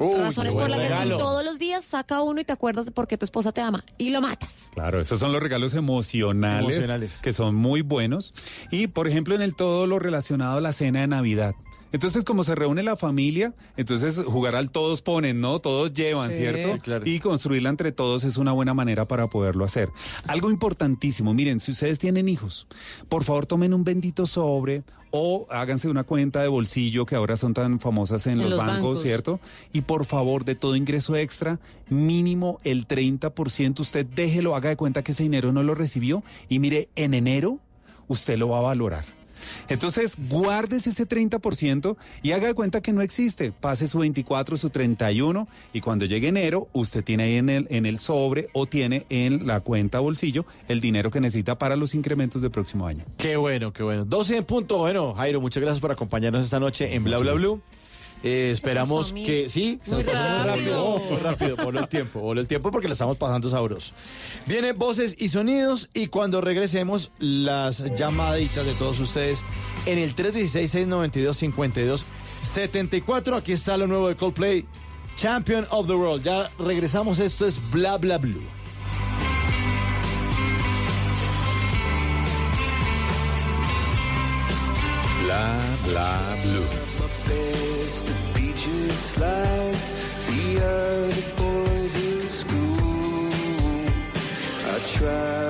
Razones por las que y todos los días saca uno y te acuerdas de por qué tu esposa te ama y lo matas. Claro, esos son los regalos emocionales, Emocionales. que son muy buenos. Y por ejemplo, en el todo lo relacionado a la cena de Navidad. Entonces, como se reúne la familia, entonces jugar al todos ponen, ¿no? Todos llevan, Sí, ¿cierto? claro. Y construirla entre todos es una buena manera para poderlo hacer. Algo importantísimo, miren, si ustedes tienen hijos, por favor tomen un bendito sobre o háganse una cuenta de bolsillo que ahora son tan famosas en, En los, los bancos, bancos. ¿cierto? Y por favor, de todo ingreso extra, mínimo el 30%, usted déjelo, haga de cuenta que ese dinero no lo recibió y mire, en enero usted lo va a valorar. Entonces, guárdese ese 30% y haga de cuenta que no existe. Pase su 24, su 31 y cuando llegue enero, usted tiene ahí en el, en el sobre o tiene en la cuenta bolsillo el dinero que necesita para los incrementos del próximo año. Qué bueno, qué bueno. 12 en punto. Bueno, Jairo, muchas gracias por acompañarnos esta noche en Bla Bla Blue. Eh, esperamos que sí, se Muy rápido. muy rápido, voló el tiempo, voló el tiempo porque la estamos pasando sabroso. Vienen voces y sonidos y cuando regresemos las llamaditas de todos ustedes en el 316-692-5274. Aquí está lo nuevo de Coldplay, Champion of the World. Ya regresamos, esto es Bla Bla Blue. Bla bla blue. try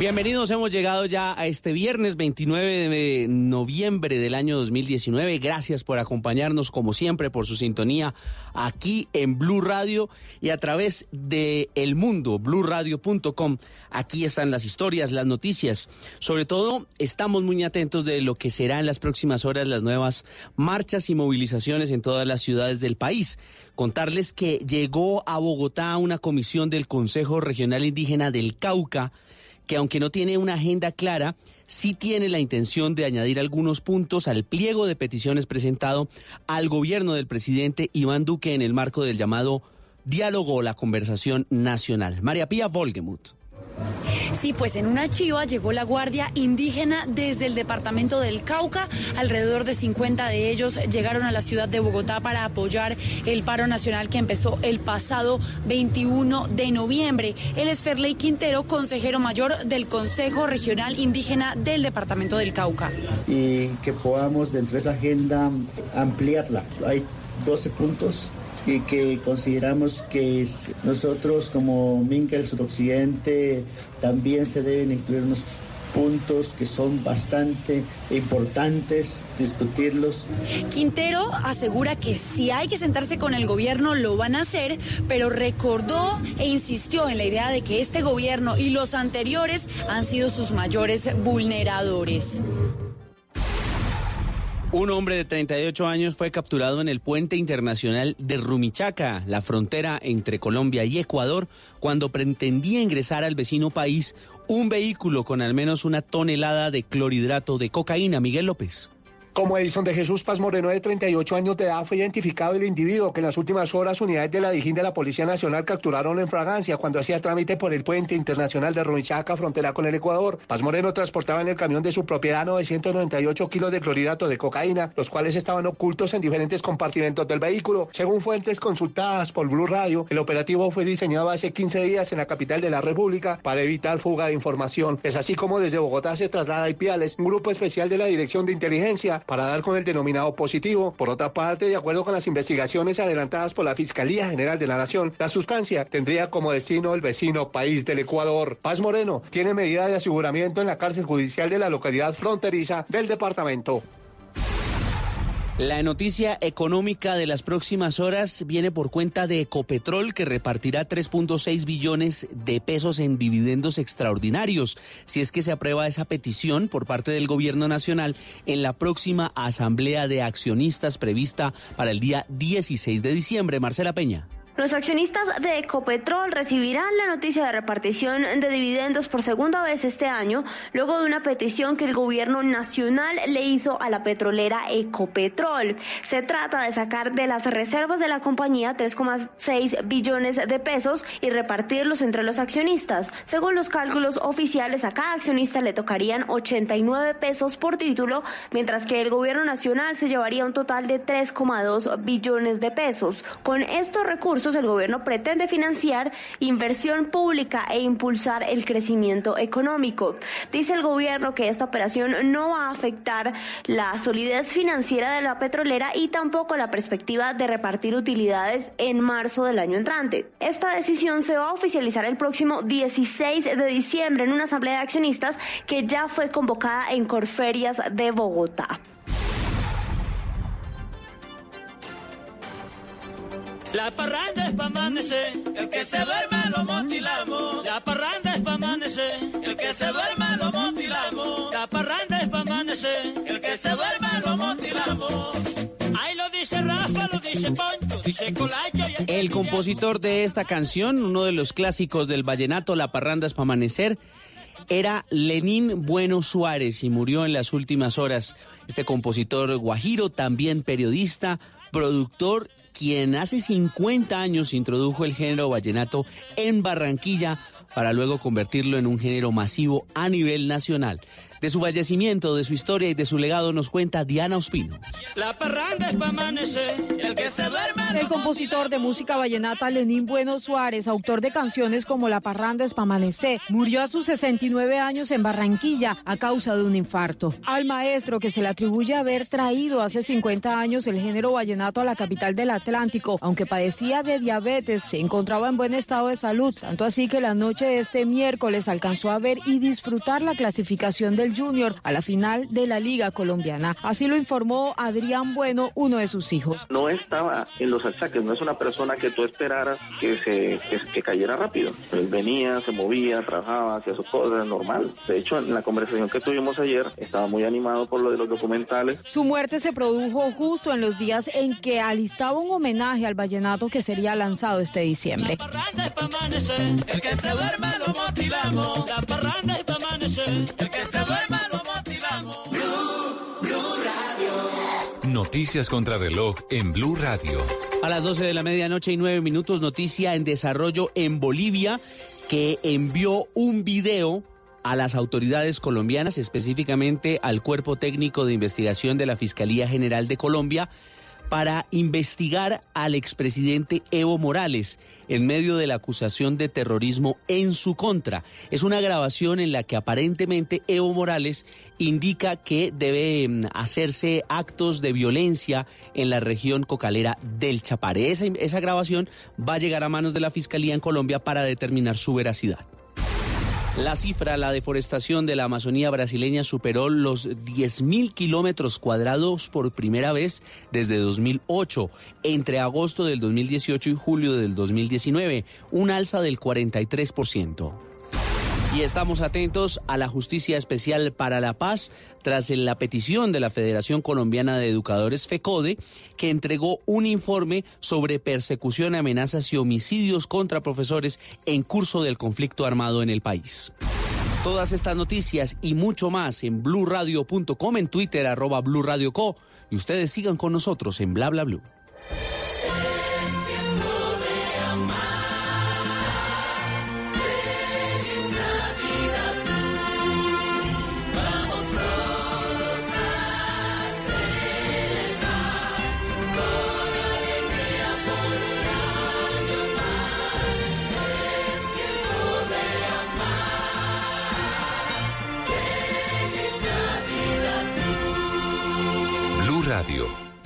Bienvenidos, hemos llegado ya a este viernes 29 de noviembre del año 2019. Gracias por acompañarnos, como siempre, por su sintonía aquí en Blue Radio y a través de El Mundo, bluradio.com. Aquí están las historias, las noticias. Sobre todo, estamos muy atentos de lo que será en las próximas horas las nuevas marchas y movilizaciones en todas las ciudades del país. Contarles que llegó a Bogotá una comisión del Consejo Regional Indígena del Cauca que aunque no tiene una agenda clara, sí tiene la intención de añadir algunos puntos al pliego de peticiones presentado al gobierno del presidente Iván Duque en el marco del llamado diálogo o la conversación nacional. María Pía Volgemuth. Sí, pues en una chiva llegó la Guardia Indígena desde el departamento del Cauca. Alrededor de 50 de ellos llegaron a la ciudad de Bogotá para apoyar el paro nacional que empezó el pasado 21 de noviembre. Él es Ferley Quintero, consejero mayor del Consejo Regional Indígena del departamento del Cauca. Y que podamos dentro de esa agenda ampliarla. Hay 12 puntos y que consideramos que nosotros como Minca del Suroccidente también se deben incluir unos puntos que son bastante importantes discutirlos. Quintero asegura que si hay que sentarse con el gobierno lo van a hacer, pero recordó e insistió en la idea de que este gobierno y los anteriores han sido sus mayores vulneradores. Un hombre de 38 años fue capturado en el puente internacional de Rumichaca, la frontera entre Colombia y Ecuador, cuando pretendía ingresar al vecino país un vehículo con al menos una tonelada de clorhidrato de cocaína. Miguel López. Como Edison de Jesús Paz Moreno, de 38 años de edad, fue identificado el individuo que en las últimas horas unidades de la Dijín de la Policía Nacional capturaron en fragancia cuando hacía trámite por el puente internacional de Rumichaca, frontera con el Ecuador. Paz Moreno transportaba en el camión de su propiedad 998 kilos de clorhidrato de cocaína, los cuales estaban ocultos en diferentes compartimentos del vehículo. Según fuentes consultadas por Blue Radio, el operativo fue diseñado hace 15 días en la capital de la República para evitar fuga de información. Es así como desde Bogotá se traslada a Ipiales, un grupo especial de la Dirección de Inteligencia para dar con el denominado positivo. Por otra parte, de acuerdo con las investigaciones adelantadas por la Fiscalía General de la Nación, la sustancia tendría como destino el vecino país del Ecuador. Paz Moreno tiene medida de aseguramiento en la cárcel judicial de la localidad fronteriza del departamento. La noticia económica de las próximas horas viene por cuenta de Ecopetrol, que repartirá 3.6 billones de pesos en dividendos extraordinarios, si es que se aprueba esa petición por parte del Gobierno Nacional en la próxima Asamblea de Accionistas prevista para el día 16 de diciembre. Marcela Peña. Los accionistas de Ecopetrol recibirán la noticia de repartición de dividendos por segunda vez este año, luego de una petición que el gobierno nacional le hizo a la petrolera Ecopetrol. Se trata de sacar de las reservas de la compañía 3,6 billones de pesos y repartirlos entre los accionistas. Según los cálculos oficiales, a cada accionista le tocarían 89 pesos por título, mientras que el gobierno nacional se llevaría un total de 3,2 billones de pesos. Con estos recursos, el gobierno pretende financiar inversión pública e impulsar el crecimiento económico. Dice el gobierno que esta operación no va a afectar la solidez financiera de la petrolera y tampoco la perspectiva de repartir utilidades en marzo del año entrante. Esta decisión se va a oficializar el próximo 16 de diciembre en una asamblea de accionistas que ya fue convocada en Corferias de Bogotá. La parranda es pa' amanecer, el que se duerma lo motilamos. La parranda es pa' amanecer, el que se duerma lo motilamos. La parranda es pa' amanecer, el que se duerma lo motilamos. Ahí lo dice Rafa, lo dice Poncho, dice Colacho. Y... El compositor de esta canción, uno de los clásicos del vallenato, La parranda es pa' amanecer, era Lenín Bueno Suárez y murió en las últimas horas. Este compositor guajiro, también periodista, productor quien hace 50 años introdujo el género vallenato en Barranquilla para luego convertirlo en un género masivo a nivel nacional. De su fallecimiento, de su historia y de su legado nos cuenta Diana Ospino. La parranda es pa' amanecer, el que se duerma El compositor de música vallenata Lenín Bueno Suárez, autor de canciones como La parranda es pa' amanecer, murió a sus 69 años en Barranquilla a causa de un infarto. Al maestro que se le atribuye haber traído hace 50 años el género vallenato a la capital del Atlántico, aunque padecía de diabetes, se encontraba en buen estado de salud, tanto así que la noche de este miércoles alcanzó a ver y disfrutar la clasificación del Junior a la final de la Liga Colombiana. Así lo informó Adrián Bueno, uno de sus hijos. No estaba en los achaques, no es una persona que tú esperaras que se que, que cayera rápido. Él venía, se movía, trabajaba, hacía sus cosas, normal. De hecho, en la conversación que tuvimos ayer, estaba muy animado por lo de los documentales. Su muerte se produjo justo en los días en que alistaba un homenaje al vallenato que sería lanzado este diciembre. La parranda es pa' amanecer, el que se duerma lo motivamos. La parranda es pa' amanecer, el que se duerma Blue, Blue Radio. Noticias contra reloj en Blue Radio. A las 12 de la medianoche y 9 minutos, noticia en desarrollo en Bolivia que envió un video a las autoridades colombianas, específicamente al Cuerpo Técnico de Investigación de la Fiscalía General de Colombia, para investigar al expresidente Evo Morales en medio de la acusación de terrorismo en su contra. Es una grabación en la que aparentemente Evo Morales indica que debe mm, hacerse actos de violencia en la región cocalera del Chapare. Esa, esa grabación va a llegar a manos de la Fiscalía en Colombia para determinar su veracidad. La cifra, la deforestación de la Amazonía brasileña superó los 10.000 kilómetros cuadrados por primera vez desde 2008, entre agosto del 2018 y julio del 2019, un alza del 43%. Y estamos atentos a la Justicia Especial para la Paz tras la petición de la Federación Colombiana de Educadores FECODE, que entregó un informe sobre persecución, amenazas y homicidios contra profesores en curso del conflicto armado en el país. Todas estas noticias y mucho más en blurradio.com, en Twitter arroba blurradioco y ustedes sigan con nosotros en bla bla blue.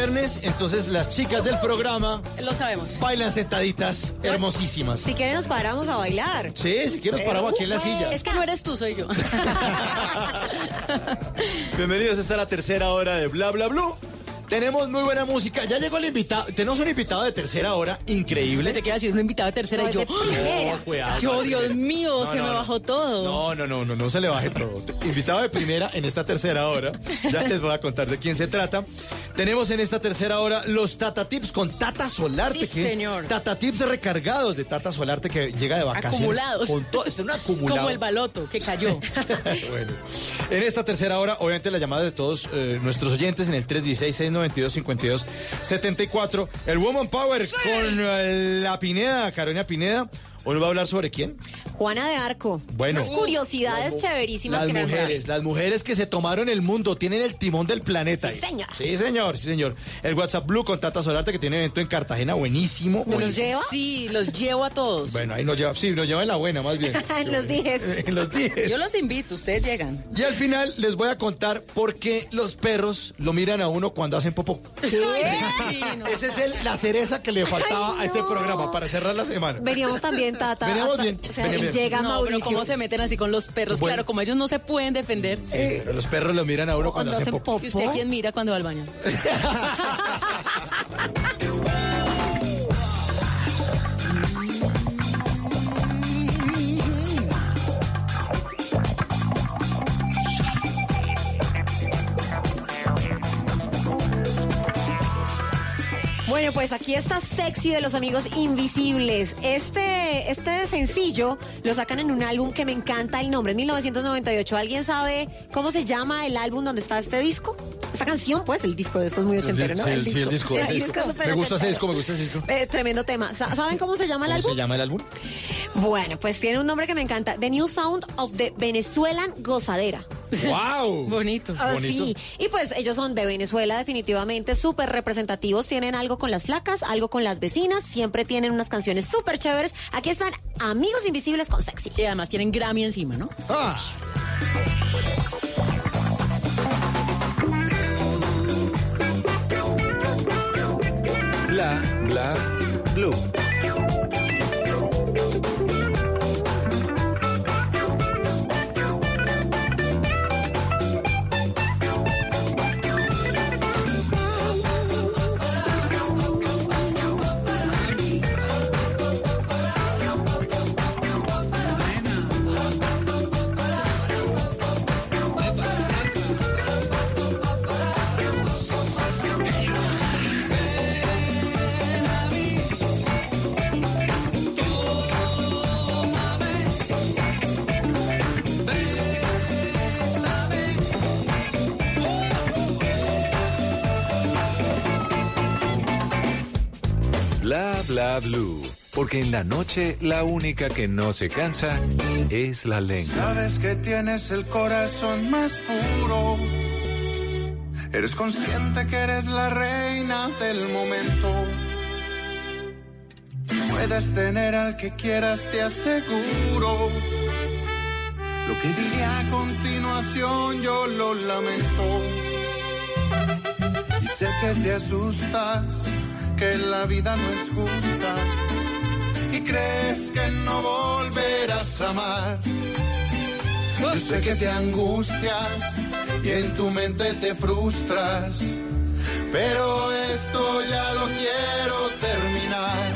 Viernes, entonces las chicas del programa Lo sabemos. bailan sentaditas, hermosísimas. Si quieren nos paramos a bailar. Sí, si quieres paramos aquí en la silla. Es que no eres tú, soy yo. Bienvenidos, esta es la tercera hora de Bla Bla Blue. Tenemos muy buena música. Ya llegó el invitado. Tenemos un invitado de tercera hora increíble. Se queda decir un invitado de tercera y yo. No, cuidado, Yo, no, Dios no, mío, no, se no, me no. bajó todo. No, no, no, no, no se le baje todo. Invitado de primera en esta tercera hora. Ya les voy a contar de quién se trata. Tenemos en esta tercera hora los Tata Tips con Tata Solarte. Sí, que- señor. Tata Tips recargados de Tata Solarte que llega de vacaciones. Acumulados. Con todo, es un acumulado. Como el baloto que cayó. Bueno, en esta tercera hora, obviamente la llamada de todos eh, nuestros oyentes en el 316-692-5274. El Woman Power con eh, la Pineda, Carolina Pineda. Hoy nos va a hablar sobre quién. Juana de Arco. Bueno. Unas curiosidades chéverísimas Las que me mujeres, las mujeres que se tomaron el mundo, tienen el timón del planeta. Sí, ahí. señor. Sí, señor, sí, señor. El WhatsApp Blue con Tata Solarte que tiene evento en Cartagena, buenísimo. ¿Me los lleva? Sí, los llevo a todos. Bueno, ahí nos lleva, sí, nos lleva en la buena, más bien. En los dijes. en los dijes. Yo los invito, ustedes llegan. Y al final les voy a contar por qué los perros lo miran a uno cuando hacen popó. Esa es el- la cereza que le faltaba a este programa para cerrar la semana. Veníamos también, Tata. Veníamos hasta- bien, O sea, veníamos y bien. llega no, Mauricio. pero cómo se meten así con los perros. Bueno. Claro, como ellos no se pueden defender. Pero los perros lo miran a uno cuando, hacen popó. ¿Y usted quién mira cuando va al baño? Bueno, pues aquí está Sexy de los Amigos Invisibles. Este, este sencillo lo sacan en un álbum que me encanta el nombre, es 1998. ¿Alguien sabe cómo se llama el álbum donde está este disco? Esta canción, pues, el disco de esto es muy ochentero, ¿no? Sí, el- sí, el disco. El disco Me gusta ese disco, me gusta ese disco. Eh, tremendo tema. Sa- ¿Saben cómo se llama el ¿Cómo álbum? se llama el álbum? Bueno, pues tiene un nombre que me encanta. The New Sound of the Venezuelan Gozadera. ¡Wow! Bonito. Ah, sí. Y pues ellos son de Venezuela definitivamente súper representativos, tienen algo con las flacas, algo con las vecinas, siempre tienen unas canciones súper chéveres. Aquí están Amigos Invisibles con Sexy. Y además tienen Grammy encima, ¿no? Ah. Bla, bla, blue. Bla, blue. Porque en la noche la única que no se cansa es la lengua. Sabes que tienes el corazón más puro. Eres consciente que eres la reina del momento. Puedes tener al que quieras, te aseguro. Lo que diré a continuación yo lo lamento. Y sé que te asustas, que la vida no es justa. Y crees que no volverás a amar. Yo sé que te angustias y en tu mente te frustras. Pero esto ya lo quiero terminar.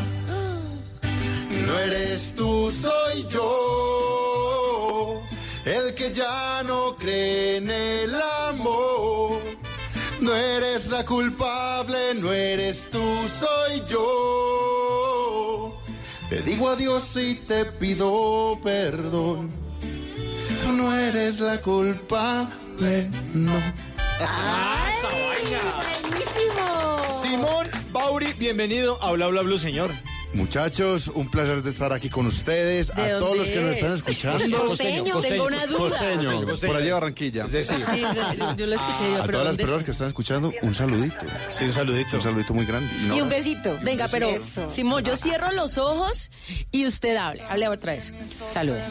No eres tú, soy yo. El que ya no cree en el amor. No eres la culpable, no eres tú, soy yo. Te digo adiós y te pido perdón. Tú no eres la culpable, no. ¡Buenísimo! Simón Bauri, bienvenido a Bla Bla Blue, señor. Muchachos, un placer de estar aquí con ustedes, ¿De a todos los que nos es? están escuchando. Costeño, tengo una duda. Costeño, Costeño. por allá de Barranquilla. Sí, sí. Sí, yo- yo lo escuché yo, A pero todas las ¿dónde personas es? que están escuchando, un saludito. Sí, un saludito. Un saludito muy grande. Y un besito. Venga, pero Eso. Simón, yo cierro los ojos y usted hable. Hable otra vez. Salude.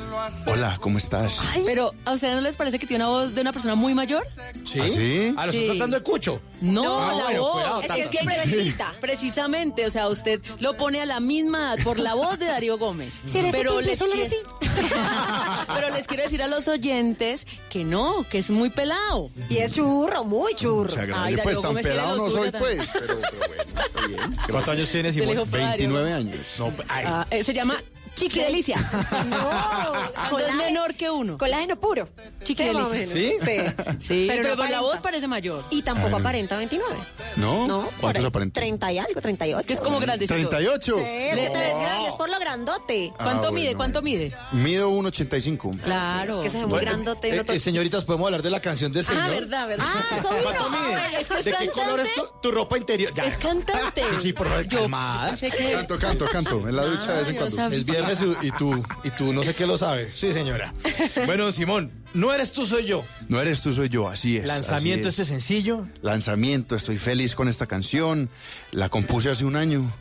Hola, ¿cómo estás? Pero, ¿a ustedes no les parece que tiene una voz de una persona muy mayor? ¿Sí? ¿Ah, sí? Ah, ¿lo Sí. está tratando de cucho? No, Ah, la bueno, voz. cuidado, Es que es que precisita. Precisamente, o sea, usted lo pone a la misma edad por la voz de Darío Gómez. ¿Será que Pero les, pero les quiero decir a los oyentes que no, que es muy pelado. Y es churro, muy churro. Ay, Pues tan pelado no soy, también. pues. Pero, pero bueno, está bien. ¿Cuántos años tiene Simón? dijo Darío 29 Gómez. años. No, ay, Ah, eh, se llama Chiqui Delicia. No, es menor que uno. Colágeno puro. Chiqui delicia. ¿Sí? Sí, pero, no por la aparenta. voz parece mayor. Y tampoco Ah. aparenta 29. ¿No? No, ¿Cuántos ahí, aparentan? 30 y algo, 38. Es que es como grandecito. 38. Sí, es por lo grandote. ¿Cuánto Ah, mide? bueno, ¿Cuánto mide? Mido 1,85. Claro. Es que se ve muy Bueno, grandote. y eh, eh, señoritas, ¿podemos hablar de la canción del señor? Ah, verdad, verdad. Ah. ¿Cuánto mide? Ah, es que es ¿De qué color es tu, tu ropa interior? Ya. Es cantante. Sí, por favor, calmada. Canto, canto, canto. En la ducha de vez en cuando. Es viernes viernes y, tú, y tú no sé qué lo sabe. Sí, señora. Bueno, Simón, no eres tú, soy yo. No eres tú, soy yo, así es. Lanzamiento así este sencillo. Lanzamiento, estoy feliz con esta canción. La compuse hace un año.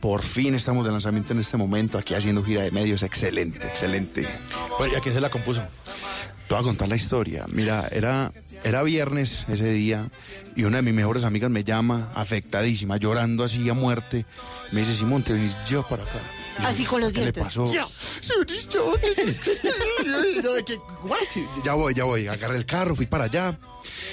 Por fin estamos de lanzamiento en este momento, aquí haciendo gira de medios. Excelente, excelente. Bueno, ¿y a quién se la compuso? Te voy a contar la historia. Mira, era, era viernes ese día y una de mis mejores amigas me llama, afectadísima, llorando así a muerte. Me dice, Simón, te venís yo para acá. Así con los ¿Qué le dientes. pasó? Ya. Ya voy, ya voy. Agarré el carro, fui para allá.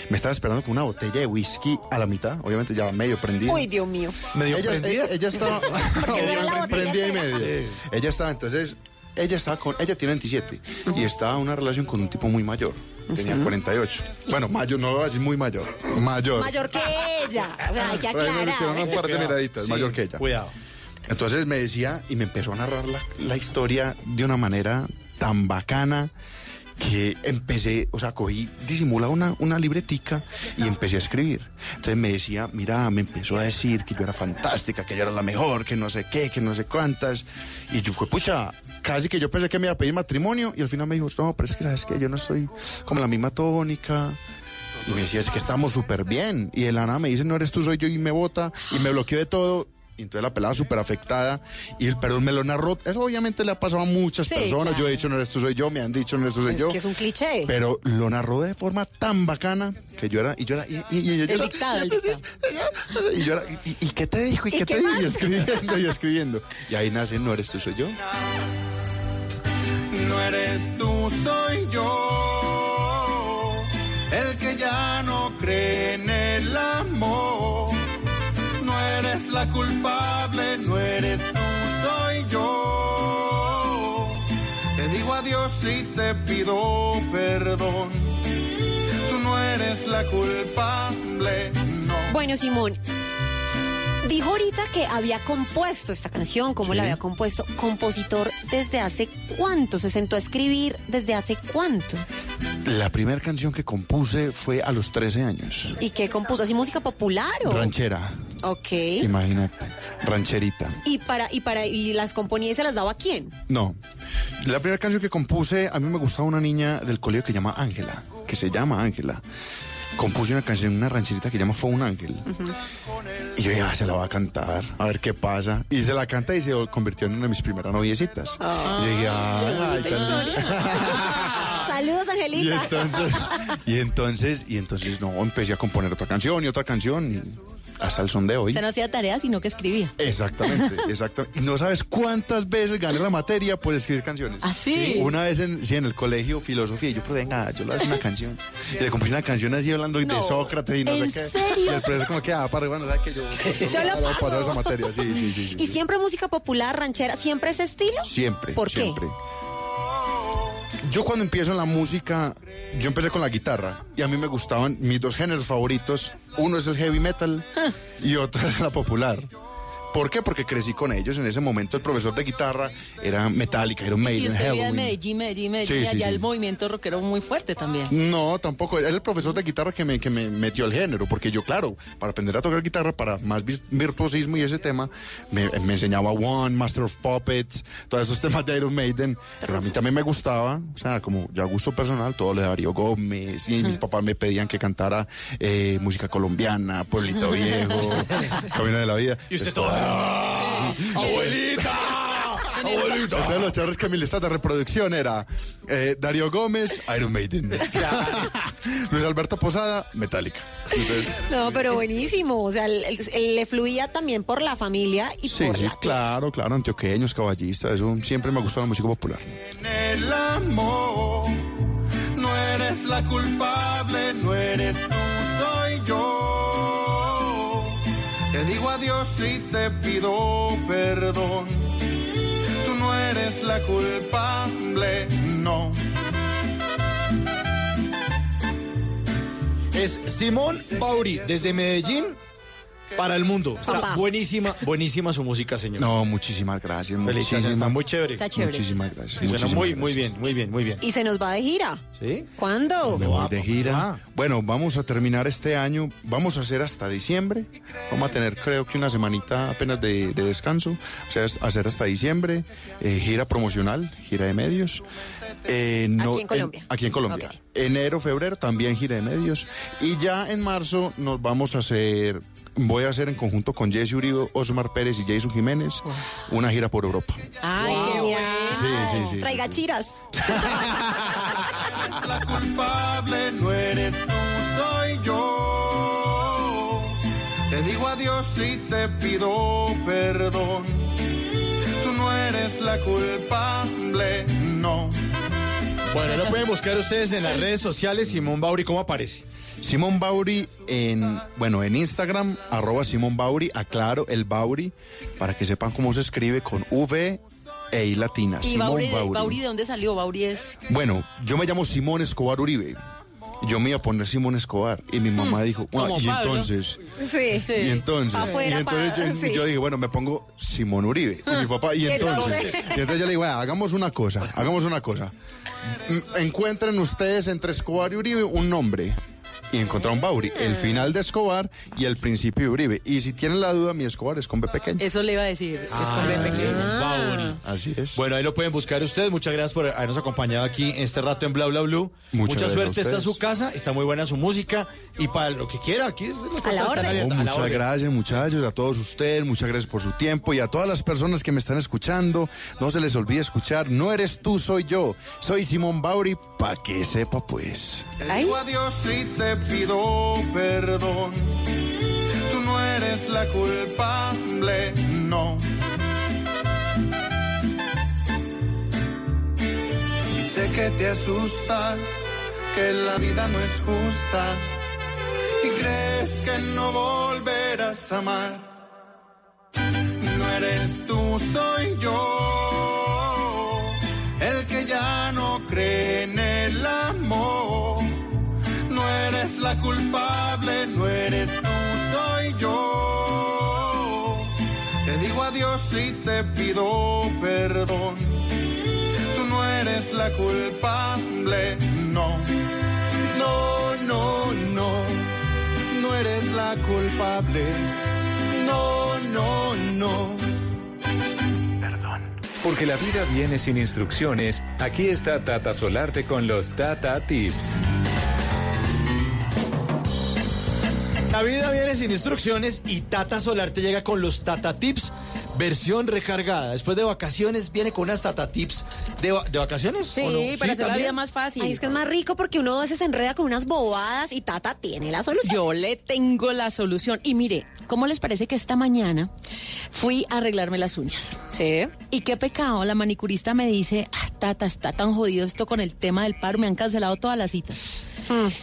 Me estaba esperando con una botella de whisky a la mitad, obviamente ya medio prendida. Uy, Dios mío. ella, ella, ella estaba Porque no prendida y medio. Ella estaba entonces, ella estaba con, ella tiene 27 y estaba en una relación con un tipo muy mayor. Tenía 48. Bueno, mayor, no voy a decir muy mayor. Mayor. Mayor que ella. O sea, hay que tiene aclarar. un par de miraditas, Sí, mayor que ella. Cuidado. Entonces me decía y me empezó a narrar la, historia de una manera tan bacana que empecé, o sea, cogí, disimula una, una libretica y empecé a escribir. Entonces me decía, mira, me empezó a decir que yo era fantástica, que yo era la mejor, que no sé qué, que no sé cuántas. Y yo, pues, pucha, casi que yo pensé que me iba a pedir matrimonio y al final me dijo, no, pero es que sabes que yo no estoy como la misma tónica. Y me decía, es que estamos súper bien. Y de la nada me dice, no eres tú, soy yo, y me vota, y me bloqueó de todo. Y entonces la pelada súper afectada. Y el perdón me lo narró. Eso obviamente le ha pasado a muchas Sí, personas. claro. Yo he dicho, no eres tú, soy yo. Me han dicho, no eres tú, soy Es yo. que es un cliché. Pero lo narró de forma tan bacana que yo era, y yo era, y, y, y, dictado, el dictado. y yo era, y, y- ¿y qué te dijo? ¿Y, ¿Y qué, qué te dijo? Y escribiendo, y escribiendo. Y ahí nace, no eres tú, soy yo. No eres tú, soy yo. El que ya no cree en el amor. La culpable, no eres tú, soy yo. Te digo adiós y te pido perdón. Tú no eres la culpable, no. Bueno, Simón, dijo ahorita que había compuesto esta canción, ¿cómo la había compuesto? Compositor desde hace cuánto, se sentó a escribir desde hace cuánto. La primera canción que compuse fue a los 13 años. ¿Y qué compuso? ¿Así música popular o? Ranchera, Ok. imagínate. Rancherita. ¿Y para, y para, y las componía y se las daba a quién? No. La primera canción que compuse, a mí me gustaba una niña del colegio que llama Ángela, que se llama Ángela. Compuse una canción, una rancherita que llama Fue un ángel. Y yo ya se la va a cantar, a ver qué pasa. Y se la canta y se convirtió en una de mis primeras noviecitas. y yo dije, ay, ay, tan linda". Saludos, Y Angelita. entonces, y entonces, y entonces, no, empecé a componer otra canción y otra canción y hasta el son de hoy. Se no hacía tarea, sino que escribía. Exactamente, exacto. Y no sabes cuántas veces gané la materia por escribir canciones. ¿Ah, sí? Una vez en, sí, en el colegio, filosofía, y yo, pero venga, yo le hago una canción. Y le compuse una canción así hablando No, de Sócrates y no ¿en sé qué. serio? Y el profesor como que, ah, para bueno, ¿sabes que yo, Yo lo voy a paso. pasar esa materia? Sí, sí, sí. sí, ¿Y sí. siempre música popular, ranchera, siempre ese estilo? Siempre, ¿Por qué? Yo cuando empiezo en la música, yo empecé con la guitarra y a mí me gustaban mis dos géneros favoritos. Uno es el heavy metal y otro es la popular. ¿Por qué? Porque crecí con ellos. En ese momento el profesor de guitarra era Metallica, Iron Y Maiden, usted vivía en Halloween. Medellín, Medellín, Medellín, Sí, y allá sí. el movimiento rockero muy fuerte también. No, tampoco. Era el profesor de guitarra que me, que me metió el género, porque yo, claro, para aprender a tocar guitarra, para más virtuosismo y ese tema, me, me enseñaba One, Master of Puppets, todos esos temas de Iron Maiden. Pero a mí también me gustaba, o sea, como ya gusto personal, todo lo de Darío Gómez, y mis papás me pedían que cantara eh, música colombiana, Pueblito Viejo, Camino de la Vida. Y usted Entonces, todo. ¡Abuelita! ¡Abuelita! Entonces los charros que mi lista de reproducción era eh, Darío Gómez, Iron Maiden. Luis Alberto Posada, Metallica. Entonces, No, pero buenísimo. O sea, el- el- el- le fluía también por la familia y sí, por sí, la claro, claro, antioqueños, caballistas, eso siempre me ha gustado la música popular. En el amor. No eres la culpable, no eres tú, soy yo. Digo adiós y te pido perdón. Tú no eres la culpable, no. Es Simón Bauri, desde Medellín, para el mundo. Está Papá. buenísima, buenísima su música, señor. No, muchísimas gracias. Muchísimas- está muy chévere. Está chévere. Muchísimas gracias. Sí, suena muy, gracias. muy bien, muy bien, muy bien. Y se nos va de gira. ¿Sí? ¿Cuándo? Me voy de gira. Bueno, vamos a terminar este año. Vamos a hacer hasta diciembre. Vamos a tener, creo que una semanita apenas de, de descanso. O sea, hacer hasta diciembre. eh, gira promocional, gira de medios. Eh, no- Aquí en Colombia. aquí en Colombia. Enero, febrero también gira de medios. Y ya en marzo nos vamos a hacer. Voy a hacer en conjunto con Jesse Uribe, Osmar Pérez y Jason Jiménez una gira por Europa. Ay, qué bueno. Sí, sí, sí, Traiga sí, sí. chiras. la culpable no eres tú, soy yo. Te digo adiós y te pido perdón. Tú no eres la culpable, no. Bueno, lo pueden buscar ustedes en las redes sociales. Simón Bauri, ¿cómo aparece? Simón Bauri en, bueno, en Instagram, arroba Simón Bauri, aclaro el Bauri, para que sepan cómo se escribe con V e I latina. ¿Y Simón Bauri, Bauri. Bauri de dónde salió? Bauri es... Bueno, yo me llamo Simón Escobar Uribe. Yo me iba a poner Simón Escobar y mi mamá dijo, "Ah, como y Pablo". entonces, Sí. Sí. y entonces, afuera, y entonces yo, sí. yo dije, bueno, me pongo Simón Uribe. Y mi papá, y entonces, entonces. y entonces yo le digo, "Bueno, hagamos una cosa, hagamos una cosa. Encuentren ustedes entre Escobar y Uribe un nombre. Y encontraron Bauri, el Ah. final de Escobar y el principio de Uribe. Y si tienen la duda, mi Escobar es con B pequeño. Eso le iba a decir. es con Ah, B sí, pequeño. Bauri. Así es. Bueno, ahí lo pueden buscar ustedes. Muchas gracias por habernos acompañado aquí en este rato en Bla Bla Blue. Muchas Mucha gracias suerte, está su casa, está muy buena su música y para lo que quiera, aquí es lo que A la orden. a la muchas orden. gracias, muchachos, a todos ustedes, muchas gracias por su tiempo y a todas las personas que me están escuchando. No se les olvide escuchar, no eres tú, soy yo. Soy Simón Bauri, pa' que sepa pues. Adiós y te pido perdón. Tú no eres la culpable, no. Sé que te asustas, que la vida no es justa. Y crees que no volverás a amar. Y te pido perdón. Tú no eres la culpable, no. No, no, no. No eres la culpable. No, no, no. Porque la vida viene sin instrucciones, aquí está Tata Solarte con los Tata Tips. La vida viene sin instrucciones y Tata Solar te llega con los Tata Tips versión recargada. Después de vacaciones viene con unas Tata Tips de, va- de vacaciones. Sí, ¿o no? para hacer la vida más fácil. Ay, es que es más rico porque uno a veces se enreda con unas bobadas y Tata tiene la solución. Yo le tengo la solución. Y mire, ¿cómo les parece que esta mañana fui a arreglarme las uñas? Sí. Y qué pecado, la manicurista me dice, "Ah, Tata, está tan jodido esto con el tema del paro, me han cancelado todas las citas.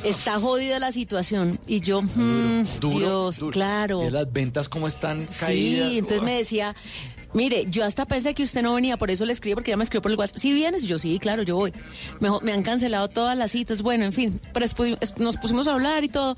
Está jodida la situación. Y yo, mm, Duro, Dios, duro. claro. Y las ventas como están caídas. Sí, entonces me decía, mire, yo hasta pensé que usted no venía, por eso le escribí, porque ya me escribió por el WhatsApp. ¿Sí vienes? Yo, sí, claro, yo voy. Me, me han cancelado todas las citas, bueno, en fin, pero nos pusimos a hablar y todo.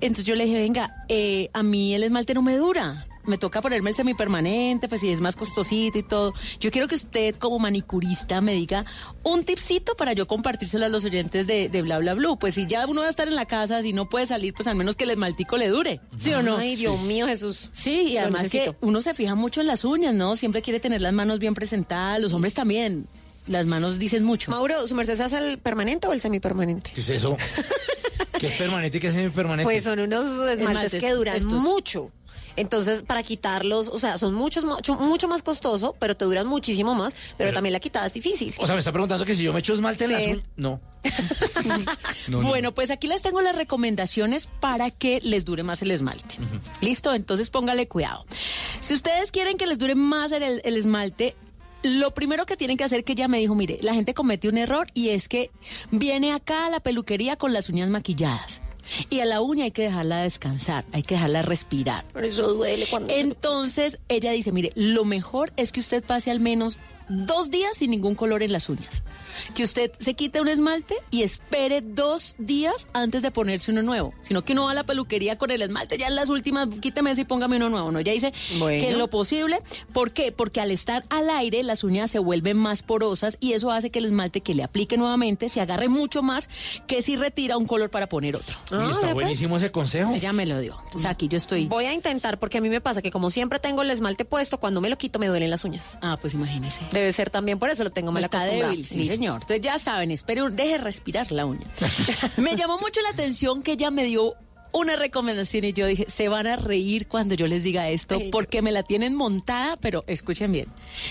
Entonces yo le dije, venga, eh, a mí el esmalte no me dura. Me toca ponerme el semipermanente, pues si es más costosito y todo. Yo quiero que usted, como manicurista, me diga un tipcito para yo compartírselo a los oyentes de, de Bla Bla Blue. Pues si ya uno va a estar en la casa, si no puede salir, pues al menos que el esmaltico le dure. ¿Sí o no? Ay, Dios mío, Jesús. Sí, y Lo además que uno se fija mucho en las uñas, ¿no? Siempre quiere tener las manos bien presentadas, los hombres también. Las manos dicen mucho. Mauro, ¿su merced se hace el permanente o el semipermanente? ¿Qué es eso? ¿Qué es permanente y qué es semipermanente? Pues son unos esmaltes, Esmaltes, que duran estos. mucho. Entonces, para quitarlos, o sea, son muchos, mucho, mucho más costoso, pero te duran muchísimo más, pero, también la quitada es difícil. O sea, me está preguntando que si yo me echo esmalte en Sí. uñas. No. No, no. bueno, pues aquí les tengo las recomendaciones para que les dure más el esmalte. Listo, entonces póngale cuidado. Si ustedes quieren que les dure más el, el esmalte, lo primero que tienen que hacer, que ella me dijo, mire, la gente comete un error y es que viene acá a la peluquería con las uñas maquilladas. Y a la uña hay que dejarla descansar, hay que dejarla respirar. Eso duele cuando... Entonces ella dice, mire, lo mejor es que usted pase al menos dos días sin ningún color en las uñas. Que usted se quite un esmalte y espere dos días antes de ponerse uno nuevo. Sino que uno va a la peluquería con el esmalte, ya en las últimas, quíteme ese y póngame uno nuevo. No, ya dice Bueno. que en lo posible. ¿Por qué? Porque al estar al aire, las uñas se vuelven más porosas y eso hace que el esmalte que le aplique nuevamente se agarre mucho más que si retira un color para poner otro. Uy, está pues. buenísimo ese consejo. Ella me lo dio. O sea, aquí yo estoy. Voy a intentar porque a mí me pasa que como siempre tengo el esmalte puesto, cuando me lo quito me duelen las uñas. Ah, pues imagínese. Debe ser también por eso lo tengo mal Está débil, sí, Listo. señor. Entonces ya saben, espere, deje respirar la uña. me llamó mucho la atención que ella me dio una recomendación y yo dije, se van a reír cuando yo les diga esto porque me la tienen montada, pero escuchen bien.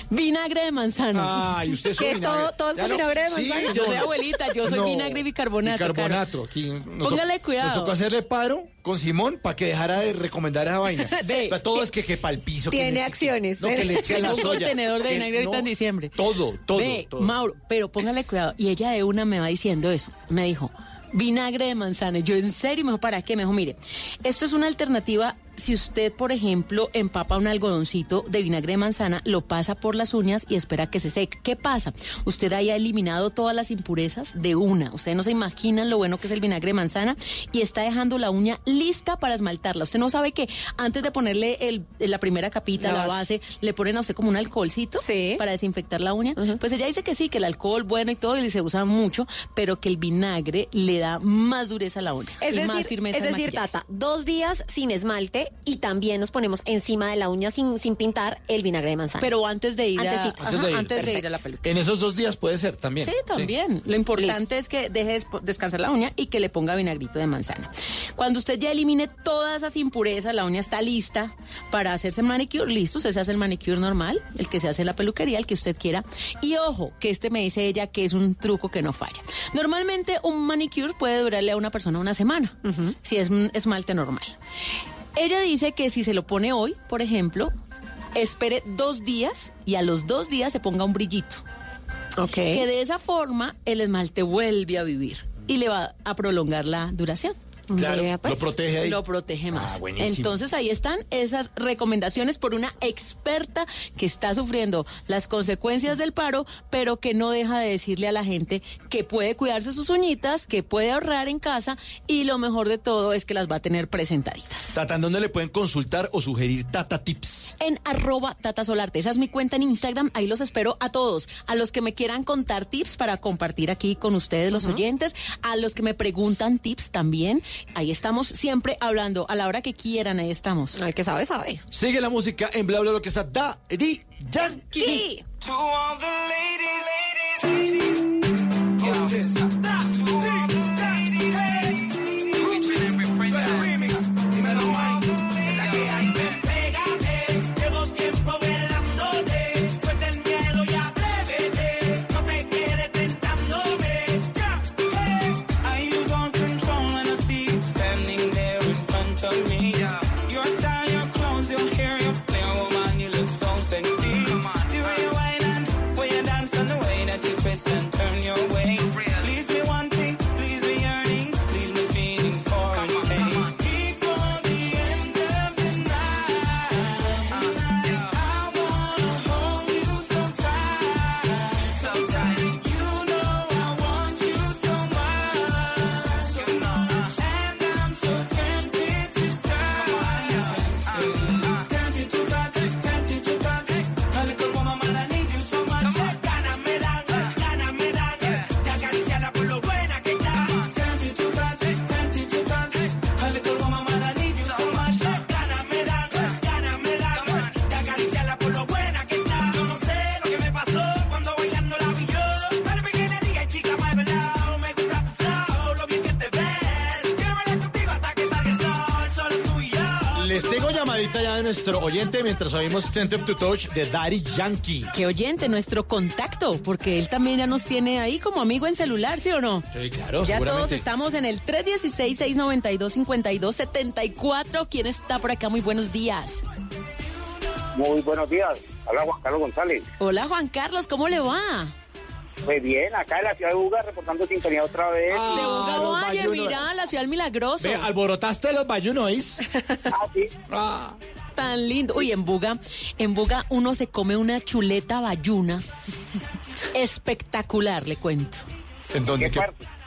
Vinagre de manzana. Ay, usted es un vinagre. ¿Todo- todo es con no- vinagre de sí, manzana? Yo soy abuelita, yo soy No, vinagre y bicarbonato. Bicarbonato. Aquí nos Póngale cuidado. Nos tocó hacerle paro con Simón para que dejara de recomendar esa vaina. Ve, Para todo es que quepa el piso. que tiene le- acciones. No, que le eche la un soya. contenedor de que vinagre ahorita no, en diciembre. Todo, todo, Ve, todo. Mauro, pero póngale cuidado. Y ella de una me va diciendo eso. Me dijo, vinagre de manzana. Yo, ¿en serio? Me dijo, ¿para qué? Me dijo, mire, esto es una alternativa. Si usted, por ejemplo, empapa un algodoncito de vinagre de manzana, lo pasa por las uñas y espera que se seque. ¿Qué pasa? Usted haya eliminado todas las impurezas de una. Ustedes no se imaginan lo bueno que es el vinagre de manzana y está dejando la uña lista para esmaltarla. Usted no sabe que antes de ponerle el- la primera capita, La la base. base, le ponen a usted como un alcoholcito para desinfectar la uña. Pues ella dice que sí, que el alcohol bueno y todo y se usa mucho, pero que el vinagre le da más dureza a la uña Es y más decir, firmeza es decir. Tata, dos días sin esmalte y también nos ponemos encima de la uña sin, sin pintar el vinagre de manzana. Pero antes de ir a, ajá, Antes de ir. antes de ir a la peluquería. En esos dos días puede ser también. Sí, también. Lo importante es que deje des- descansar la uña y que le ponga vinagrito de manzana. Cuando usted ya elimine todas esas impurezas, la uña está lista para hacerse el manicure. Listo, usted se hace el manicure normal, el que se hace en la peluquería, el que usted quiera. Y ojo, que este me dice ella que es un truco que no falla. Normalmente un manicure puede durarle a una persona una semana, si es un esmalte normal. Ella dice que si se lo pone hoy, por ejemplo, espere dos días y a los dos días se ponga un brillito. Que de esa forma el esmalte vuelve a vivir y le va a prolongar la duración. Claro, Vea, pues, lo protege ahí. Lo protege más. Ah, buenísimo. Entonces ahí están esas recomendaciones por una experta que está sufriendo las consecuencias del paro, pero que no deja de decirle a la gente que puede cuidarse sus uñitas, que puede ahorrar en casa y lo mejor de todo es que las va a tener presentaditas. Tata, ¿en dónde le pueden consultar o sugerir Tata Tips? en arroba Tata Solarte. Esa es mi cuenta en Instagram. Ahí los espero a todos. A los que me quieran contar tips para compartir aquí con ustedes, los oyentes. A los que me preguntan tips también. Ahí estamos siempre hablando. A la hora que quieran, ahí estamos. El que sabe, sabe. Sigue la música en bla bla lo que está Daddy Yankee. To all the ladies, ladies, ladies. Nuestro oyente mientras oímos Tempted to Touch de Daddy Yankee. Que oyente, nuestro contacto, porque él también ya nos tiene ahí como amigo en celular, ¿sí o no? Sí, claro, Ya todos estamos en el 316-692-5274. ¿Quién está por acá? Muy buenos días. Muy buenos días. Habla Juan Carlos González. Hola Juan Carlos, ¿cómo le va? Muy bien, acá en la ciudad de Buga reportando sintonía otra vez. de Ah, Buga los Valle, la ciudad del milagroso. Ve, alborotaste los bayunois. Ah, sí. Ah, Tan lindo. Uy, en Buga, en Buga uno se come una chuleta bayuna espectacular, le cuento. ¿En dónde?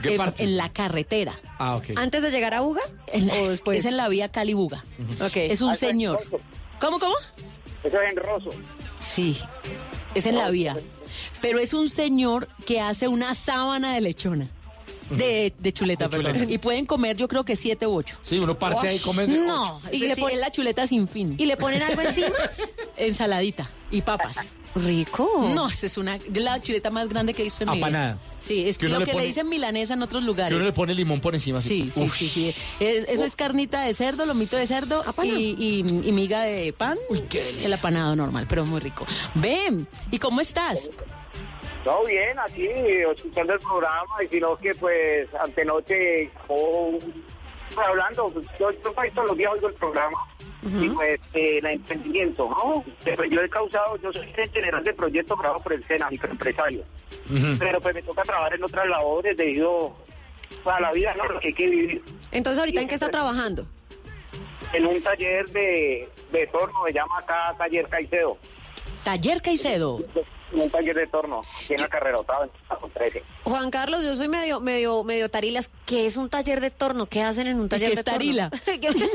¿Qué, parte? en la carretera. Ah, ok. ¿Antes de llegar a Uga? En la- ¿O después? Es en la vía Cali-Buga. Ok. Es un Ah, es señor. ¿Cómo, cómo? Eso es en Rosso. Sí, es en la vía. Pero es un señor que hace una sábana de lechona. De, de chuleta, perdón. chuleta. Y pueden comer, yo creo que siete u ocho. Sí, uno parte ahí y come. No, Y y le le pon- es la chuleta sin fin. ¿Y le ponen algo encima? Ensaladita y papas. Rico. No, esa es una la chuleta más grande que he visto en mi vida. Apanada. Sí, es Que uno lo le que pone- le dicen milanesa en otros Que lugares. uno le pone limón por encima. así. Sí, sí, Uf. sí, sí. Es- eso es carnita de cerdo, lomito de cerdo y, y- y miga de pan. El apanado normal, pero muy rico. Ven, ¿y cómo estás? Todo bien, aquí escuchando el programa y sino que pues antenoche o pues, hablando, pues, yo, yo todos los días oigo el programa y pues eh, el emprendimiento, ¿no? Pero yo he causado, yo soy general de proyecto grabado por el SENA, microempresario, pero pues me toca trabajar en otras labores debido pues, a la vida, ¿no? Lo que hay que vivir. Entonces, ¿ahorita en qué está trabajando? En un taller de, de torno, se llama acá Taller Caicedo. Taller Caicedo. Un taller de torno, aquí en la San 13. Juan Carlos, yo soy medio, medio, medio tarilas. ¿Qué es un taller de torno? ¿Qué hacen en un taller qué de es tarila? torno?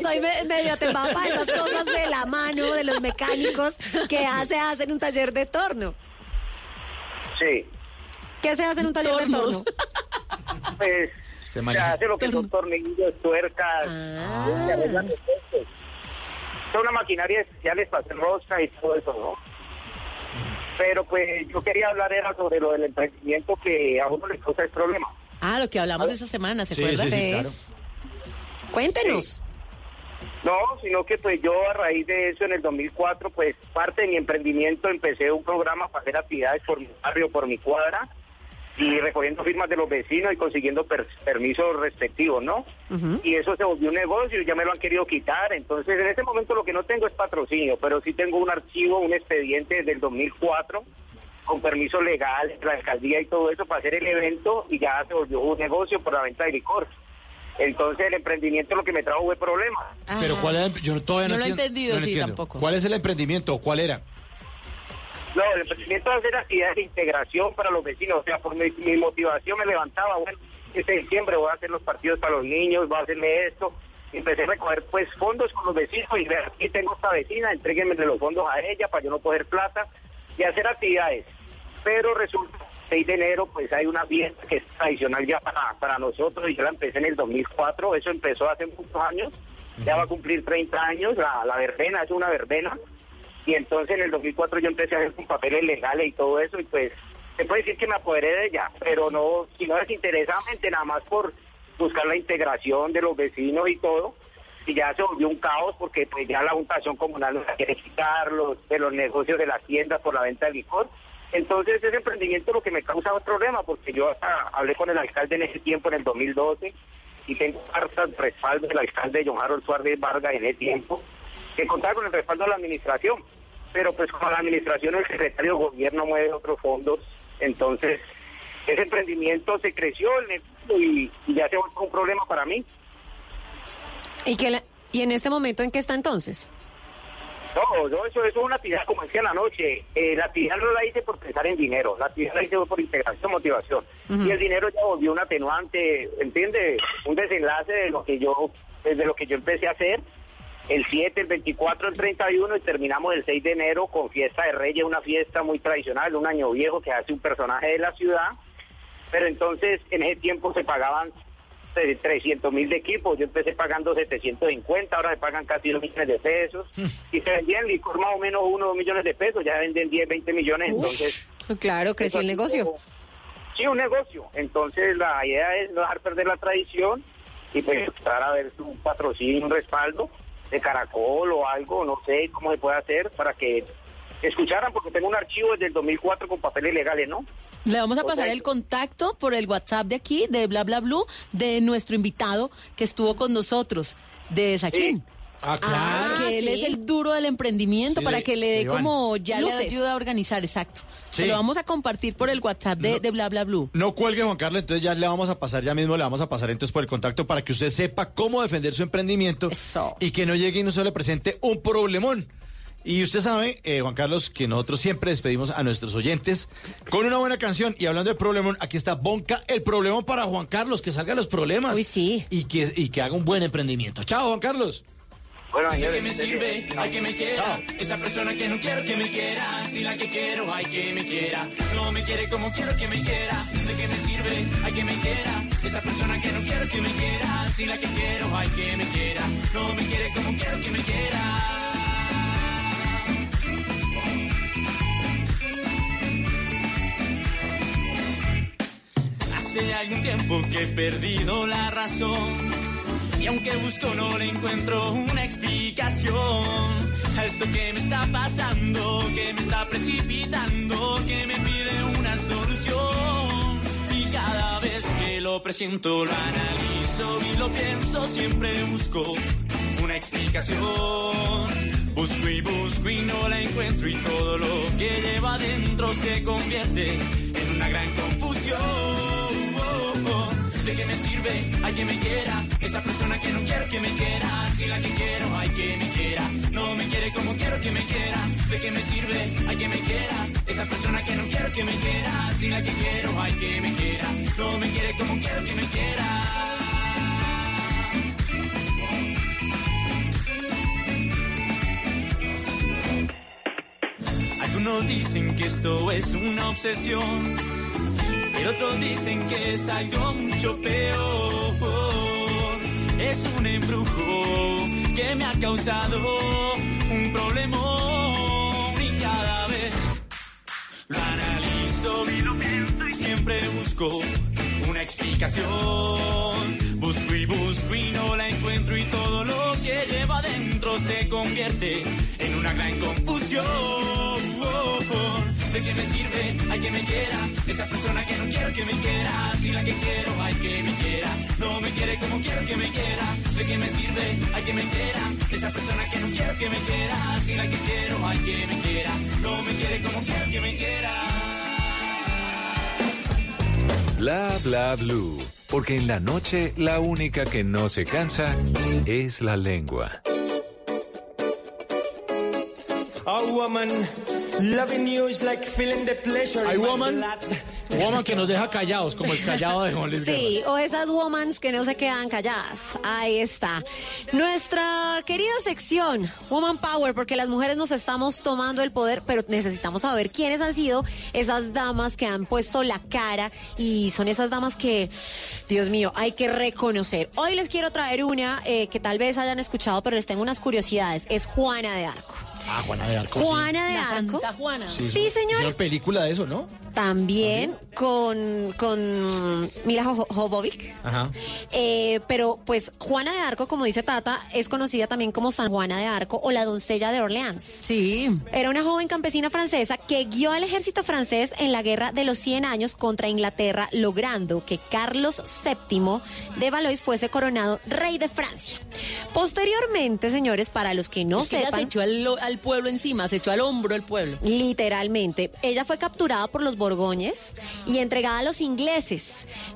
soy me- medio temapa de esas cosas de la mano, de los mecánicos. ¿Qué hace hacen un taller de torno? Sí. ¿Qué se hace en un taller de torno? Pues Se se, maneja. hace lo que son tornillos, tuercas, Ah. se arreglan los costos. Son una maquinaria especiales para hacer rosca y todo eso, ¿no? Pero pues yo quería hablar era sobre lo del emprendimiento que a uno le causa el problema. Ah, lo que hablamos esa semana, ¿se Sí, acuerda? sí, claro. Cuéntenos. No, sino que pues yo a raíz de eso en el 2004, pues parte de mi emprendimiento empecé un programa para hacer actividades por mi barrio, por mi cuadra y recogiendo firmas de los vecinos y consiguiendo per- permisos respectivos, ¿no? Y eso se volvió un negocio y ya me lo han querido quitar. Entonces en este momento lo que no tengo es patrocinio, pero sí tengo un archivo, un expediente desde el 2004 con permiso legal, la alcaldía y todo eso para hacer el evento y ya se volvió un negocio por la venta de licor. Entonces el emprendimiento lo que me trajo fue problemas. Pero. ¿cuál es? el- Yo todavía no, No lo he entendido, no sí, entiendo. tampoco. ¿Cuál es el emprendimiento? ¿Cuál era? No, el emprendimiento es hacer actividades de integración para los vecinos. O sea, por mi, mi motivación me levantaba, bueno, este diciembre voy a hacer los partidos para los niños, voy a hacerle esto. Empecé a recoger pues fondos con los vecinos y ver, aquí tengo esta vecina, entréguenme de los fondos a ella para yo no coger plata y hacer actividades. Pero resulta, 6 de enero, pues hay una fiesta que es tradicional ya para, para nosotros y yo la empecé en el 2004, eso empezó hace muchos años, ya va a cumplir 30 años, la, la verbena, es una verbena. Y entonces en el 2004 yo empecé a hacer con papeles legales y todo eso y pues se puede decir que me apoderé de ella, pero no, si no desinteresadamente, nada más por buscar la integración de los vecinos y todo. Y ya se volvió un caos porque pues ya la juntación comunal nos quiere quitar, los, de los negocios de las tiendas por la venta de licor. Entonces ese emprendimiento lo que me causa un problema porque yo hasta hablé con el alcalde en ese tiempo, en el 2012, y tengo cartas respaldo del alcalde John Harold Suárez Vargas en ese tiempo, que contaba con el respaldo de la administración. Pero pues como la administración el secretario de gobierno mueve otros fondos, entonces ese emprendimiento se creció y, y ya se volvió un problema para mí. ¿Y, que la- ¿Y en este momento en qué está entonces? No, no, eso, eso es una actividad como decía en la noche. Eh, la actividad no la hice por pensar en dinero, la actividad la hice por integración, motivación. Y el dinero ya volvió un atenuante, ¿entiende? Un desenlace de lo que yo, desde lo que yo empecé a hacer. El 7, el 24, el 31 y terminamos el 6 de enero con fiesta de Reyes, una fiesta muy tradicional, un año viejo que hace un personaje de la ciudad. Pero entonces en ese tiempo se pagaban 300 mil de equipos, yo empecé pagando 750, ahora se pagan casi 2 millones de pesos. Y se vendían licor más o menos 1 o 2 millones de pesos, ya venden 10, 20 millones, entonces... Claro, creció el negocio. Sí, un negocio. Entonces la idea es no dejar perder la tradición y pues empezar a ver un patrocinio, un respaldo de Caracol o algo, no sé cómo se puede hacer para que escucharan, porque tengo un archivo desde el 2004 con papeles legales, ¿no? Le vamos a pasar el contacto por el WhatsApp de aquí, de Bla Bla Blue, de nuestro invitado que estuvo con nosotros, de Sachín. Ah, que él sí. es el duro del emprendimiento Sí, para que le dé como ya le Luces. ayuda a organizar, exacto. Sí. Lo vamos a compartir por el WhatsApp de, de Bla Bla Blue. No cuelgue, Juan Carlos, entonces ya le vamos a pasar, ya mismo le vamos a pasar entonces por el contacto para que usted sepa cómo defender su emprendimiento y que no llegue y no se le presente un problemón. Y usted sabe, eh, Juan Carlos, que nosotros siempre despedimos a nuestros oyentes con una buena canción. Y hablando de problemón, aquí está Bonca, el problemón para Juan Carlos, que salga los problemas. Uy, sí. Y que, y que haga un buen emprendimiento. Chao, Juan Carlos. Bueno, ¿De qué señores, me sirve? Hay que me quiera. Chao. Esa persona que no quiero que me quiera. Si la que quiero, hay que me quiera. No me quiere como quiero que me quiera. ¿De qué me sirve? Hay que me quiera. Esa persona que no quiero que me quiera. Si la que quiero, hay que me quiera. No me quiere como quiero que me quiera. Hace algún tiempo que he perdido la razón. Y aunque busco no le encuentro una explicación a esto que me está pasando, que me está precipitando, que me pide una solución. Y cada vez que lo presiento, lo analizo y lo pienso, siempre busco una explicación. Busco y busco y no la encuentro y todo lo que lleva adentro se convierte en una gran confusión. ¿De qué me sirve? Hay que me quiera. Esa persona que no quiero que me quiera. Si la que quiero, hay que me quiera. No me quiere como quiero que me quiera. ¿De qué me sirve? Hay que me quiera. Esa persona que no quiero que me quiera. Si la que quiero, hay que me quiera. No me quiere como quiero que me quiera. Algunos dicen que esto es una obsesión, pero otros dicen que es algo mucho peor. Es un embrujo que me ha causado un problemón y cada vez lo analizo lo pienso y siempre busco una explicación. Busco y busco y no la encuentro y todo lo que lleva adentro se convierte en una gran confusión. ¿De qué me sirve? Hay que me quiera. Esa persona que no quiero que me quiera. Si la que quiero, hay que me quiera. No me quiere como quiero que me quiera. ¿De qué me sirve? Hay que me quiera. Esa persona que no quiero que me quiera. Si la que quiero, hay que me quiera. No me quiere como quiero que me quiera. Bla bla blue. Porque en la noche la única que no se cansa es la lengua. A woman loving you is like feeling the pleasure. My woman, blood. Woman que nos deja callados, como el callado de Juan Luis. Sí, o esas womans que no se quedan calladas. Ahí está. Nuestra querida sección, Woman Power, porque las mujeres nos estamos tomando el poder, pero necesitamos saber quiénes han sido esas damas que han puesto la cara y son esas damas que, Dios mío, hay que reconocer. Hoy les quiero traer una eh, que tal vez hayan escuchado, pero les tengo unas curiosidades. Es Juana de Arco. Ah, Juana de Arco. sí. Juana de La Arco. Santa Juana. Sí, Hicieron señor. película de eso, ¿no? También con, con Mila Jo- Jovovich. Ajá. Eh, pero pues Juana de Arco, como dice Tata, es conocida también como San Juana de Arco o la doncella de Orleans. Sí. Era una joven campesina francesa que guió al ejército francés en la guerra de los 100 años contra Inglaterra, logrando que Carlos VII de Valois fuese coronado rey de Francia. Posteriormente, señores, para los que no Es que ella sepan... se echó al, al pueblo encima, se echó al hombro el pueblo. Literalmente. Ella fue capturada por los borgoñes y entregada a los ingleses.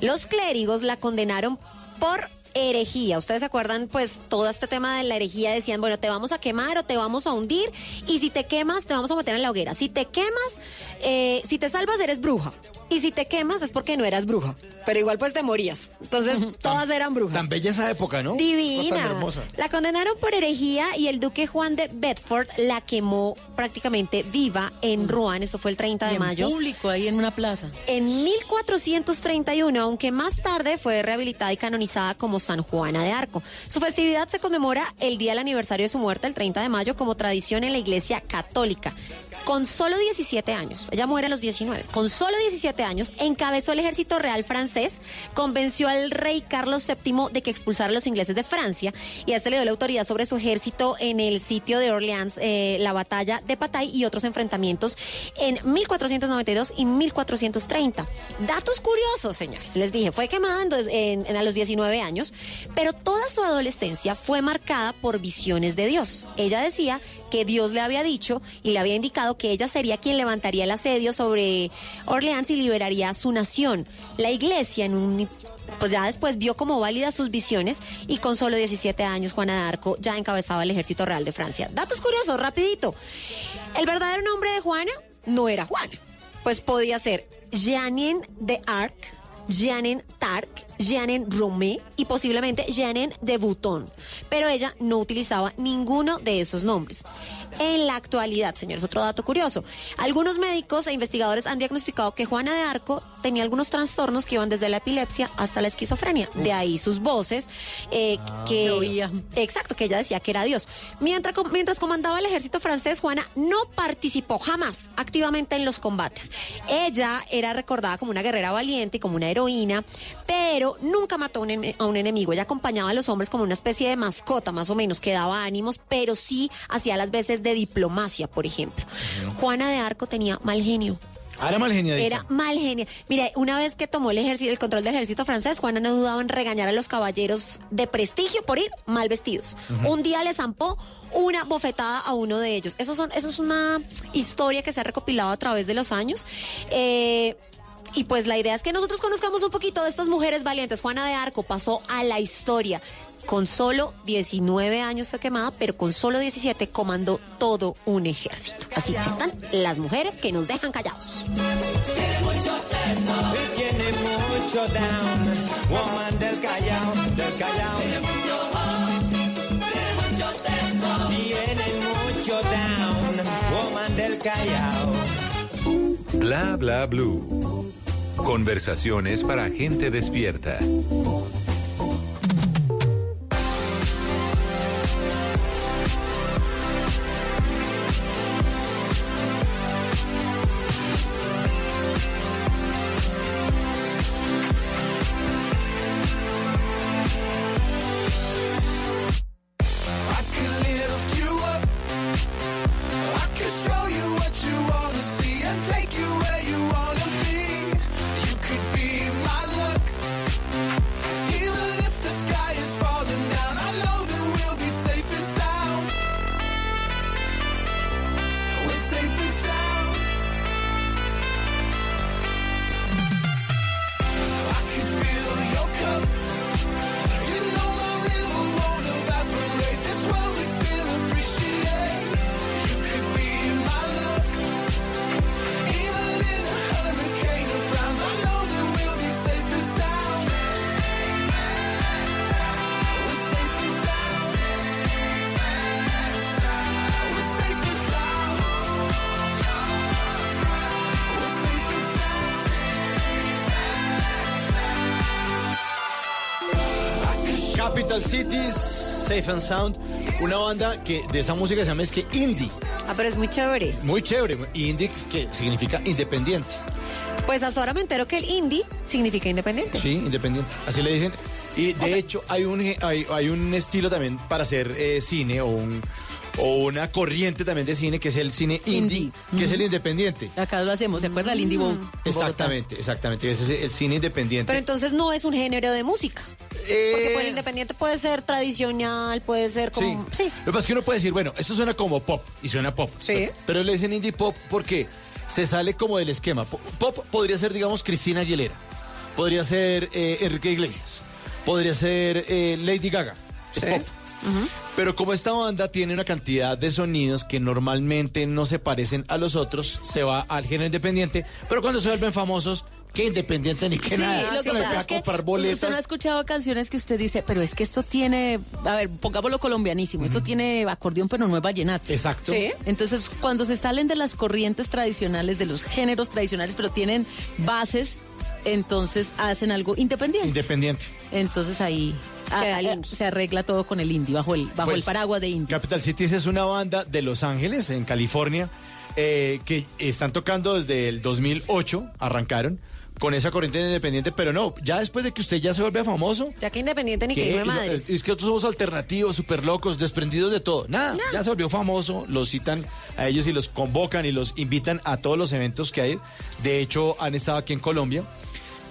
Los clérigos la condenaron por herejía. Ustedes se acuerdan, pues, todo este tema de la herejía decían, bueno, te vamos a quemar o te vamos a hundir y si te quemas te vamos a meter en la hoguera. Si te quemas, eh, si te salvas eres bruja. Y si te quemas es porque no eras bruja. Pero igual pues te morías. Entonces todas eran brujas. Tan bella esa época, ¿no? Divina. Tan hermosa. La condenaron por herejía y el duque Juan de Bedford la quemó prácticamente viva en Rouen. Esto fue el 30 de Y en mayo. público, ahí en una plaza. En 1431, aunque más tarde fue rehabilitada y canonizada como San Juana de Arco. Su festividad se conmemora el día del aniversario de su muerte, el 30 de mayo, como tradición en la Iglesia Católica. Con solo 17 años, ella muere a los 19, con solo 17 años encabezó el ejército real francés, convenció al rey Carlos VII de que expulsara a los ingleses de Francia y a este le dio la autoridad sobre su ejército en el sitio de Orleans, eh, la batalla de Patay y otros enfrentamientos en 1492 y 1430. Datos curiosos, señores. Les dije, fue quemando a los 19 años, pero toda su adolescencia fue marcada por visiones de Dios. Ella decía que Dios le había dicho y le había indicado que ella sería quien levantaría el asedio sobre Orleans y liberaría a su nación. La iglesia en un pues ya después vio como válidas sus visiones y con solo 17 años Juana de Arco ya encabezaba el ejército real de Francia. Datos curiosos, rapidito. El verdadero nombre de Juana no era Juana, pues podía ser Jeanine de Arc, Jeanine Tarc, Jeanine Romé y posiblemente Jeanine de Bouton. Pero ella no utilizaba ninguno de esos nombres. En la actualidad, señores, otro dato curioso. Algunos médicos e investigadores han diagnosticado que Juana de Arco tenía algunos trastornos que iban desde la epilepsia hasta la esquizofrenia. De ahí sus voces, eh, que, que oía. Exacto, que ella decía que era Dios. Mientras, mientras comandaba el ejército francés, Juana no participó jamás activamente en los combates. Ella era recordada como una guerrera valiente y como una heroína, pero nunca mató a un, a un enemigo. Ella acompañaba a los hombres como una especie de mascota, más o menos, que daba ánimos, pero sí hacía las veces de diplomacia, por ejemplo. Juana de Arco tenía mal genio. Ah, era mal geniadita. Era mal genio. Mire, una vez que tomó el ejército, el control del ejército francés, Juana no dudaba en regañar a los caballeros de prestigio por ir mal vestidos. Un día le zampó una bofetada a uno de ellos. Eso, son, eso es una historia que se ha recopilado a través de los años. Eh, y pues la idea es que nosotros conozcamos un poquito de estas mujeres valientes. Juana de Arco pasó a la historia. Con solo 19 años fue quemada, pero con solo 17 comandó todo un ejército. Así que están las mujeres que nos dejan callados. Bla bla blue. Conversaciones para gente despierta. Safe and Sound, una banda que de esa música se llama es que indie, Ah, pero es muy chévere. muy chévere, indie que significa independiente. Pues hasta ahora me entero que el indie significa independiente. Sí, independiente, así le dicen. Y de hecho hay un hay un estilo también para hacer eh, cine o un o una corriente también de cine que es el cine indie, que es el independiente. Acá lo hacemos, ¿se acuerda? El Indie Bowl. Exactamente, exactamente, ese es el cine independiente. Pero entonces no es un género de música. Porque pues, el independiente puede ser tradicional, puede ser como... Sí. Lo que pasa es que uno puede decir, bueno, esto suena como pop y suena pop. Sí. Pero le dicen indie pop porque se sale como del esquema. Po- Pop podría ser, digamos, Cristina Aguilera. Podría ser eh, Enrique Iglesias. Podría ser eh, Lady Gaga. Es Sí. pop. Pero como esta banda tiene una cantidad de sonidos que normalmente no se parecen a los otros, se va al género independiente. Pero cuando se vuelven famosos, qué independiente ni Sí, nada. lo que pasa es que comprar usted boletas. no ha escuchado canciones que usted dice, pero es que esto tiene, a ver, pongámoslo colombianísimo, esto tiene acordeón pero no es vallenato. Exacto. Sí. Entonces, cuando se salen de las corrientes tradicionales, de los géneros tradicionales, pero tienen bases, entonces hacen algo independiente. Independiente. Entonces ahí, Ah, eh, se arregla todo con el indie, bajo el, bajo Pues, el paraguas de indie. Capital Cities es una banda de Los Ángeles, en California, eh, que están tocando desde el 2008, arrancaron con esa corriente independiente, pero no, ya después de que usted ya se vuelve famoso, Ya que independiente ni que de lo- madres. es que nosotros somos alternativos, súper locos, desprendidos de todo. Nada, ya se volvió famoso, los citan a ellos y los convocan y los invitan a todos los eventos que hay. De hecho, han estado aquí en Colombia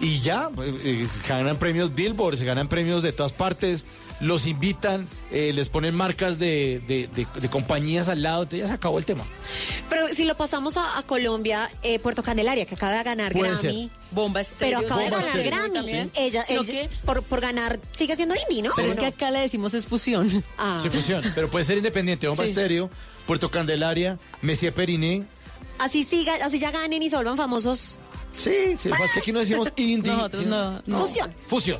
y ya eh, eh, ganan premios Billboard, se ganan premios de todas partes, los invitan, eh, les ponen marcas de, de- de- de compañías al lado, entonces ya se acabó el tema. Pero si lo pasamos a, a Colombia, eh, Puerto Candelaria, que acaba de ganar Puede Grammy. ser. Bomba Pero Estéreo, acaba de ganar. Grammy. También. Ella, que- por, por ganar, sigue siendo indie, ¿no? Pero ¿O es no? que acá le decimos es fusión. Ah. Se fusiona, pero puede ser independiente, Bomba Sí. Estéreo, Puerto Candelaria, Messier Periné. Así siga, así ya ganen y se vuelvan famosos. Sí, sí, lo que pasa es que aquí no decimos indie. Nosotros sino- no, no. Fusión. Fusión.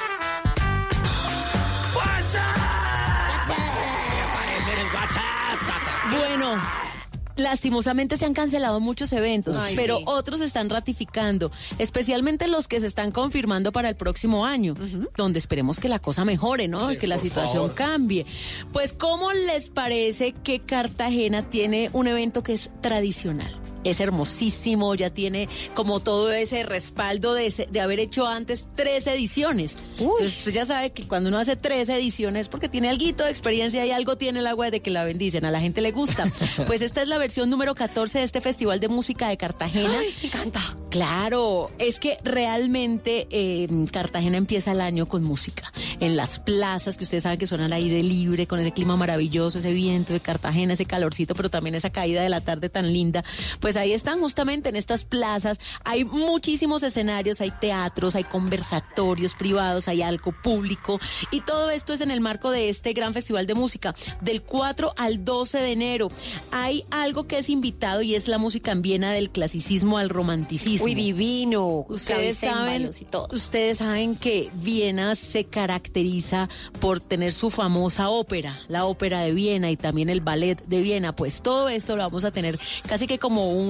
Lastimosamente se han cancelado muchos eventos, Ay, pero sí. otros se están ratificando, especialmente los que se están confirmando para el próximo año, donde esperemos que la cosa mejore, ¿no? y que la situación favor. cambie. Pues, ¿cómo les parece que Cartagena tiene un evento que es tradicional? Es hermosísimo, ya tiene como todo ese respaldo de, ese- de haber hecho antes tres ediciones. Entonces, usted ya sabe que cuando uno hace tres ediciones es porque tiene algo de experiencia y algo tiene el agua de que la bendicen, a la gente le gusta. Pues esta es la versión número 14 de este Festival de Música de Cartagena. Ay, me encanta. Claro, es que realmente eh, Cartagena empieza el año con música. En las plazas, que ustedes saben que son al aire libre, con ese clima maravilloso, ese viento de Cartagena, ese calorcito, pero también esa caída de la tarde tan linda. Pues ahí están justamente en estas plazas. Hay muchísimos escenarios, hay teatros, hay conversatorios privados, hay algo público. Y todo esto es en el marco de este gran festival de música, del 4 al 12 de enero. Hay algo que es invitado y es la música en Viena del clasicismo al romanticismo. Uy, divino. Ustedes saben, clavicémbalos y todo. ustedes saben que Viena se caracteriza por tener su famosa ópera, la ópera de Viena y también el ballet de Viena. Pues todo esto lo vamos a tener casi que como un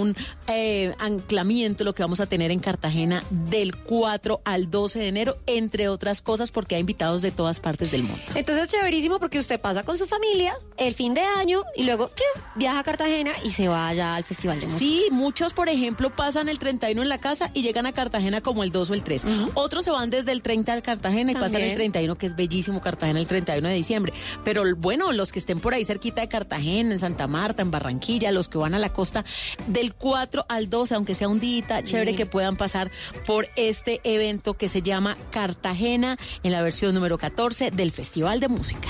eh, anclamiento, lo que vamos a tener en Cartagena del 4 al 12 de enero, entre otras cosas, porque hay invitados de todas partes del mundo. Entonces chéverísimo porque usted pasa con su familia el fin de año y luego ¡piu! viaja a Cartagena y se va allá al festival de música. Sí, muchos, por ejemplo, pasan el 31 en la casa y llegan a Cartagena como el 2 o el 3. Otros se van desde el 30 al Cartagena y pasan el 31, que es bellísimo Cartagena, el 31 de diciembre. Pero bueno, los que estén por ahí cerquita de Cartagena, en Santa Marta, en Barranquilla, los que van a la costa, del 4 al 12, aunque sea un día chévere que puedan pasar por este evento que se llama Cartagena en la versión número 14 del Festival de Música.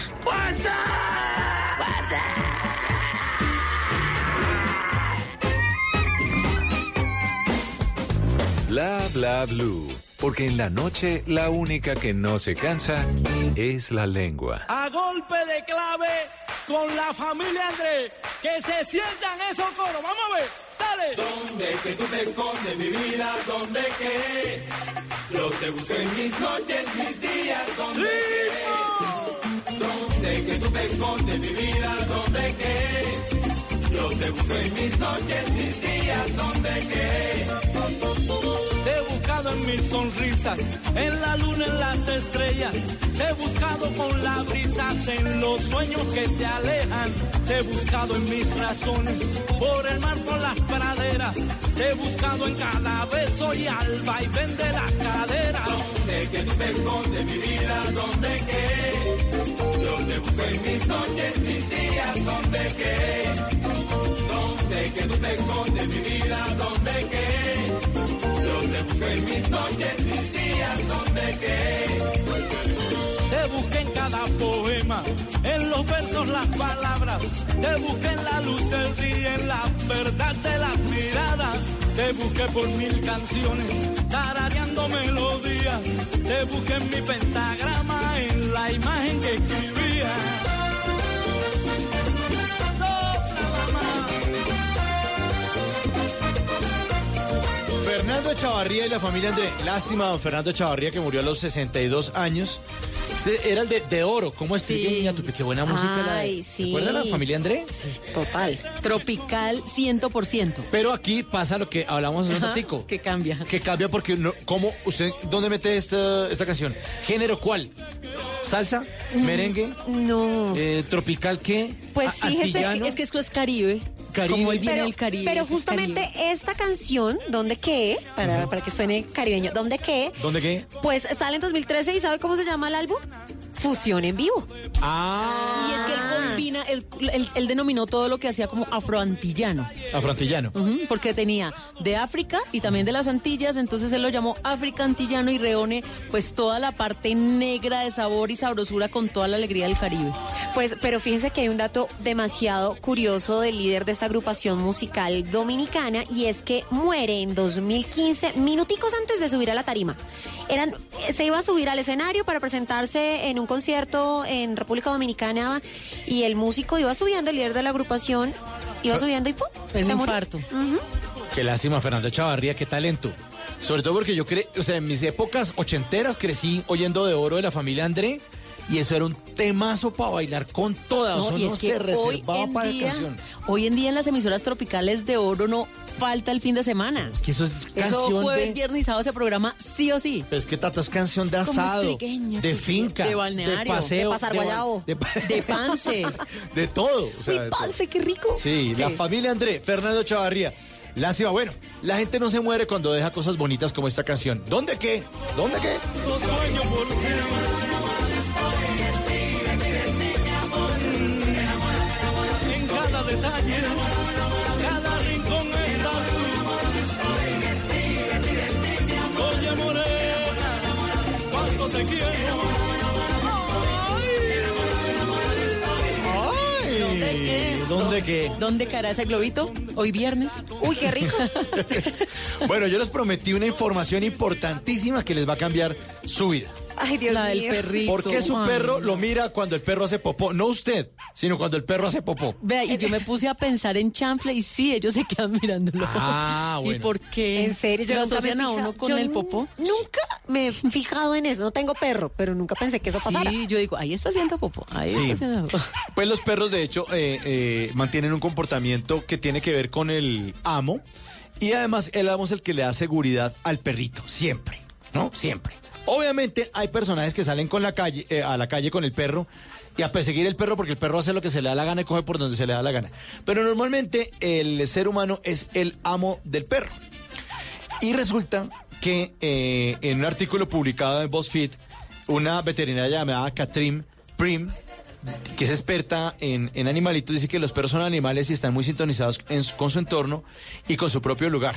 Bla Bla Blue, porque en la noche la única que no se cansa es la lengua. A golpe de clave con la familia Andrés. Que se sientan esos coros. Vamos a ver. Dale. ¿Dónde que tú te escondes, mi vida? ¿Dónde que? Yo te busco en mis noches, mis días. ¿Dónde que? ¿Dónde que tú te escondes, mi vida? ¿Dónde que? Yo te busco en mis noches, mis días. ¿Dónde que? En mil sonrisas, en la luna, en las estrellas. Te he buscado con la brisa, en los sueños que se alejan. Te he buscado en mis razones, por el mar, por las praderas. Te he buscado en cada beso y al vaivén de las caderas. ¿Dónde que tú te escondes, mi vida? ¿Dónde que? Yo te busco en mis noches, mis días. ¿Dónde que? ¿Dónde que tú te escondes, mi vida? ¿Dónde que? En mis noches, mis días, donde que te busqué en cada poema, en los versos las palabras, te busqué en la luz del día, en la verdad de las miradas, te busqué por mil canciones, tarareando melodías, te busqué en mi pentagrama, en la imagen que escribía. Fernando Chavarría y la familia André. Lástima, don Fernando Chavarría, que murió a los 62 años. Era el de, de oro. ¿Cómo es? Sí. Qué buena música. la de- Ay, sí. ¿Recuerda la familia André? Total. Tropical 100%. Pero aquí pasa lo que hablamos hace un ratico. Que cambia. Que cambia porque, no, ¿cómo usted, dónde mete esta, esta canción? ¿Género cuál? ¿Salsa? ¿Merengue? No. Eh, ¿Tropical qué? Pues fíjese, antillano. Es que esto es Caribe. Caribe. Como él viene pero, Caribe. pero justamente Caribe. esta canción, ¿Dónde qué? Para, para que suene caribeño, ¿Dónde qué? ¿Dónde qué? Pues sale en 2013 y ¿sabe cómo se llama el álbum? Fusión en vivo. Ah. Y es que él combina, él, él- él denominó todo lo que hacía como afroantillano. Afroantillano. Porque tenía de África y también de las Antillas, entonces él lo llamó África Antillano y reúne pues toda la parte negra de sabor y sabrosura con toda la alegría del Caribe. Pues, pero fíjense que hay un dato demasiado curioso del líder de esta agrupación musical dominicana y es que muere en 2015, minuticos antes de subir a la tarima. Eran, se iba a subir al escenario para presentarse en un concierto en República Dominicana y el músico iba subiendo, el líder de la agrupación iba subiendo y ¡pum! Es un infarto. Ujú. Qué lástima, Fernando Chavarría, qué talento. Sobre todo porque yo cre o sea, en mis épocas ochenteras crecí oyendo de oro de la familia André y eso era un temazo para bailar con todas. No, eso y no es que se hoy reservaba en, para la día, canción. hoy en día en las emisoras tropicales de oro no falta el fin de semana. Es que eso es Eso canción jueves, de... viernes y sábado se programa sí o sí. Pero es que Tata es canción de asado, de de- finca, de balneario, de paseo, de pasar guayabo, de, pa- De pance. de todo. o sea, Uy, de todo. parce, qué rico. Sí, la familia André, Fernando Chavarría. Lástima, bueno, la gente no se muere cuando deja cosas bonitas como esta canción. ¿Dónde qué? ¿Dónde qué? Te quiero. ¿Dónde qué? ¿Dónde qué? ¿Dónde caerá ese globito? Hoy viernes. Uy, qué rico. Bueno, yo les prometí una información importantísima que les va a cambiar su vida. Ay, Dios La del mío. perrito. ¿Por qué su Ay, perro no. lo mira cuando el perro hace popó? No usted, sino cuando el perro hace popó. Vea, y yo me puse a pensar en chanfle y sí, ellos se quedan mirándolo. Ah, ¿Y bueno. por qué? En serio, yo ¿Lo asocian a uno con yo el popó? Nunca me he fijado en eso. No tengo perro, pero nunca pensé que eso pasara. Sí, yo digo, ahí está haciendo popó, ahí Sí. está haciendo popó. Pues los perros, de hecho, eh, eh, mantienen un comportamiento que tiene que ver con el amo. Y además, el amo es el que le da seguridad al perrito, siempre, ¿no? Siempre. Obviamente, hay personajes que salen eh, a la calle con el perro y a perseguir el perro porque el perro hace lo que se le da la gana y coge por donde se le da la gana. Pero normalmente, el ser humano es el amo del perro. Y resulta que eh, en un artículo publicado en BuzzFeed, una veterinaria llamada Katrin Prim, que es experta en, animalitos, dice que los perros son animales y están muy sintonizados con su entorno y con su propio lugar.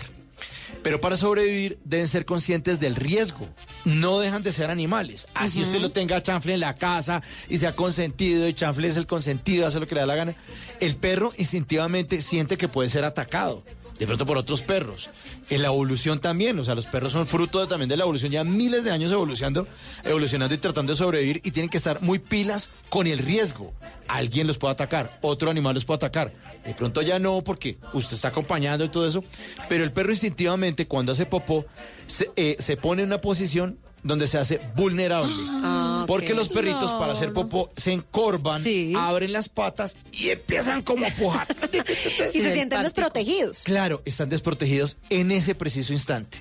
Pero para sobrevivir deben ser conscientes del riesgo. No dejan de ser animales. Así usted lo tenga a chanfle en la casa y sea consentido y chanfle es el consentido, hace lo que le da la gana. El perro instintivamente siente que puede ser atacado. De pronto por otros perros. En la evolución también, o sea, los perros son fruto también de la evolución, ya miles de años evolucionando, evolucionando y tratando de sobrevivir y tienen que estar muy pilas con el riesgo. Alguien los puede atacar, otro animal los puede atacar. De pronto ya no, porque usted está acompañando y todo eso, pero el perro instintivamente cuando hace popó se, eh, se pone en una posición donde se hace vulnerable. Ah. Porque los perritos para hacer popó se encorvan, Sí. abren las patas y empiezan como a pujar. Y se sienten desprotegidos. Claro, están desprotegidos en ese preciso instante.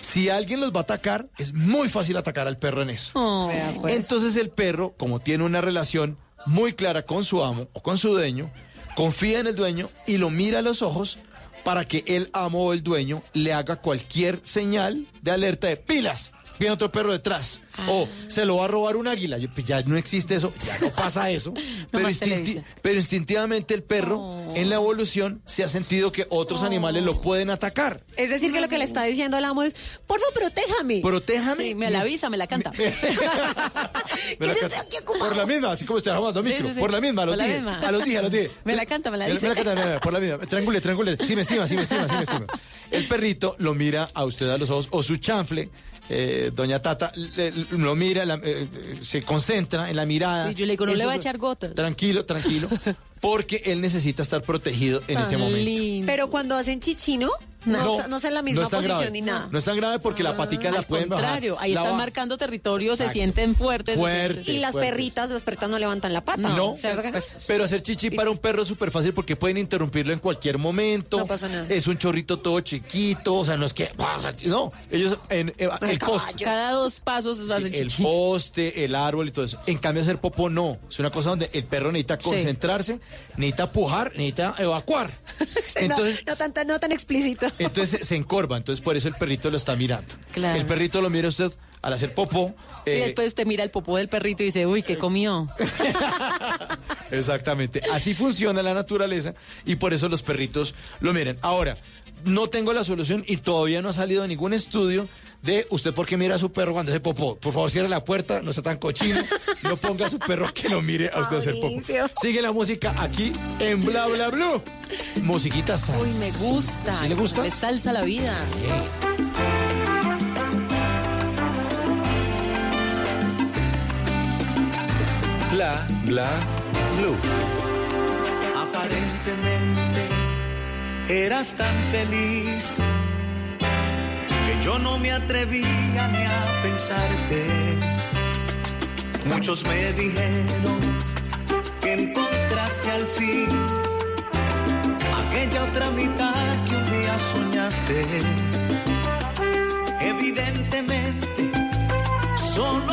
Si alguien los va a atacar, es muy fácil atacar al perro en eso. Oh. Pues. Entonces el perro, como tiene una relación muy clara con su amo o con su dueño, confía en el dueño y lo mira a los ojos para que el amo o el dueño le haga cualquier señal de alerta de pilas. Viene otro perro detrás. O se lo va a robar un águila. Yo, pues, ya no existe eso, ya no pasa eso. pero, más instinti- televisión. pero instintivamente el perro en la evolución se ha sentido que otros animales lo pueden atacar. Es decir, que lo que le está diciendo al amo es, por favor, protéjame. Protéjame. Sí, me la avisa, me la canta. Me la canta- por la misma, así como está jugando Sí, micro. sí, sí. Por la misma, a los Por la 10. misma. A los 10, a los 10. Me la canta, me la Me dice. la canta, por la misma. Triangule, triangule. Sí me estima, sí me estima, sí me estima. El perrito lo mira a usted a los ojos, o su chanfle, eh, doña Tata, le- le- lo mira, la- eh, se concentra en la mirada. Sí, yo le digo, no Eso le va a echar gotas. Tranquilo, tranquilo. Porque él necesita estar protegido en ese momento. Pero cuando hacen chichino, no, no, no es en la misma no es tan posición grave. ni nada. No es tan grave porque la patica la Al pueden bajar. contrario, ahí están marcando territorio, se sienten fuertes. se Fuerte. sienten- Y las fuertes. perritas, las perritas no levantan la pata. No, ¿Cierto que no? pero hacer chichi para un perro es súper fácil porque pueden interrumpirlo en cualquier momento. No pasa nada. Es un chorrito todo chiquito, o sea, no es que... No, ellos en, en- el poste, Cada dos pasos se hacen el chichi. poste, el árbol y todo eso. En cambio, hacer popó no. Es una cosa donde el perro necesita Sí. concentrarse, necesita pujar, necesita evacuar. Entonces, no, no tan, no tan explícito. Entonces se encorva. Entonces, por eso el perrito lo está mirando. Claro. El perrito lo mira usted al hacer popó. Y eh, después usted mira el popó del perrito y dice, uy, ¿qué comió? Exactamente. Así funciona la naturaleza y por eso los perritos lo miran. Ahora, no tengo la solución y todavía no ha salido ningún estudio de usted por qué mira a su perro cuando hace popó. Por favor, cierre la puerta, no sea tan cochino. No ponga a su perro que lo mire a usted hacer popó. Sigue la música aquí en Bla Bla Blue. Musiquita salsa. Uy, me gusta. ¿Sí le gusta? Le salsa la vida. Bla, bla, blue. Aparentemente eras tan feliz que yo no me atrevía ni a pensarte. Muchos me dijeron que encontraste al fin aquella otra mitad que un día soñaste. Evidentemente son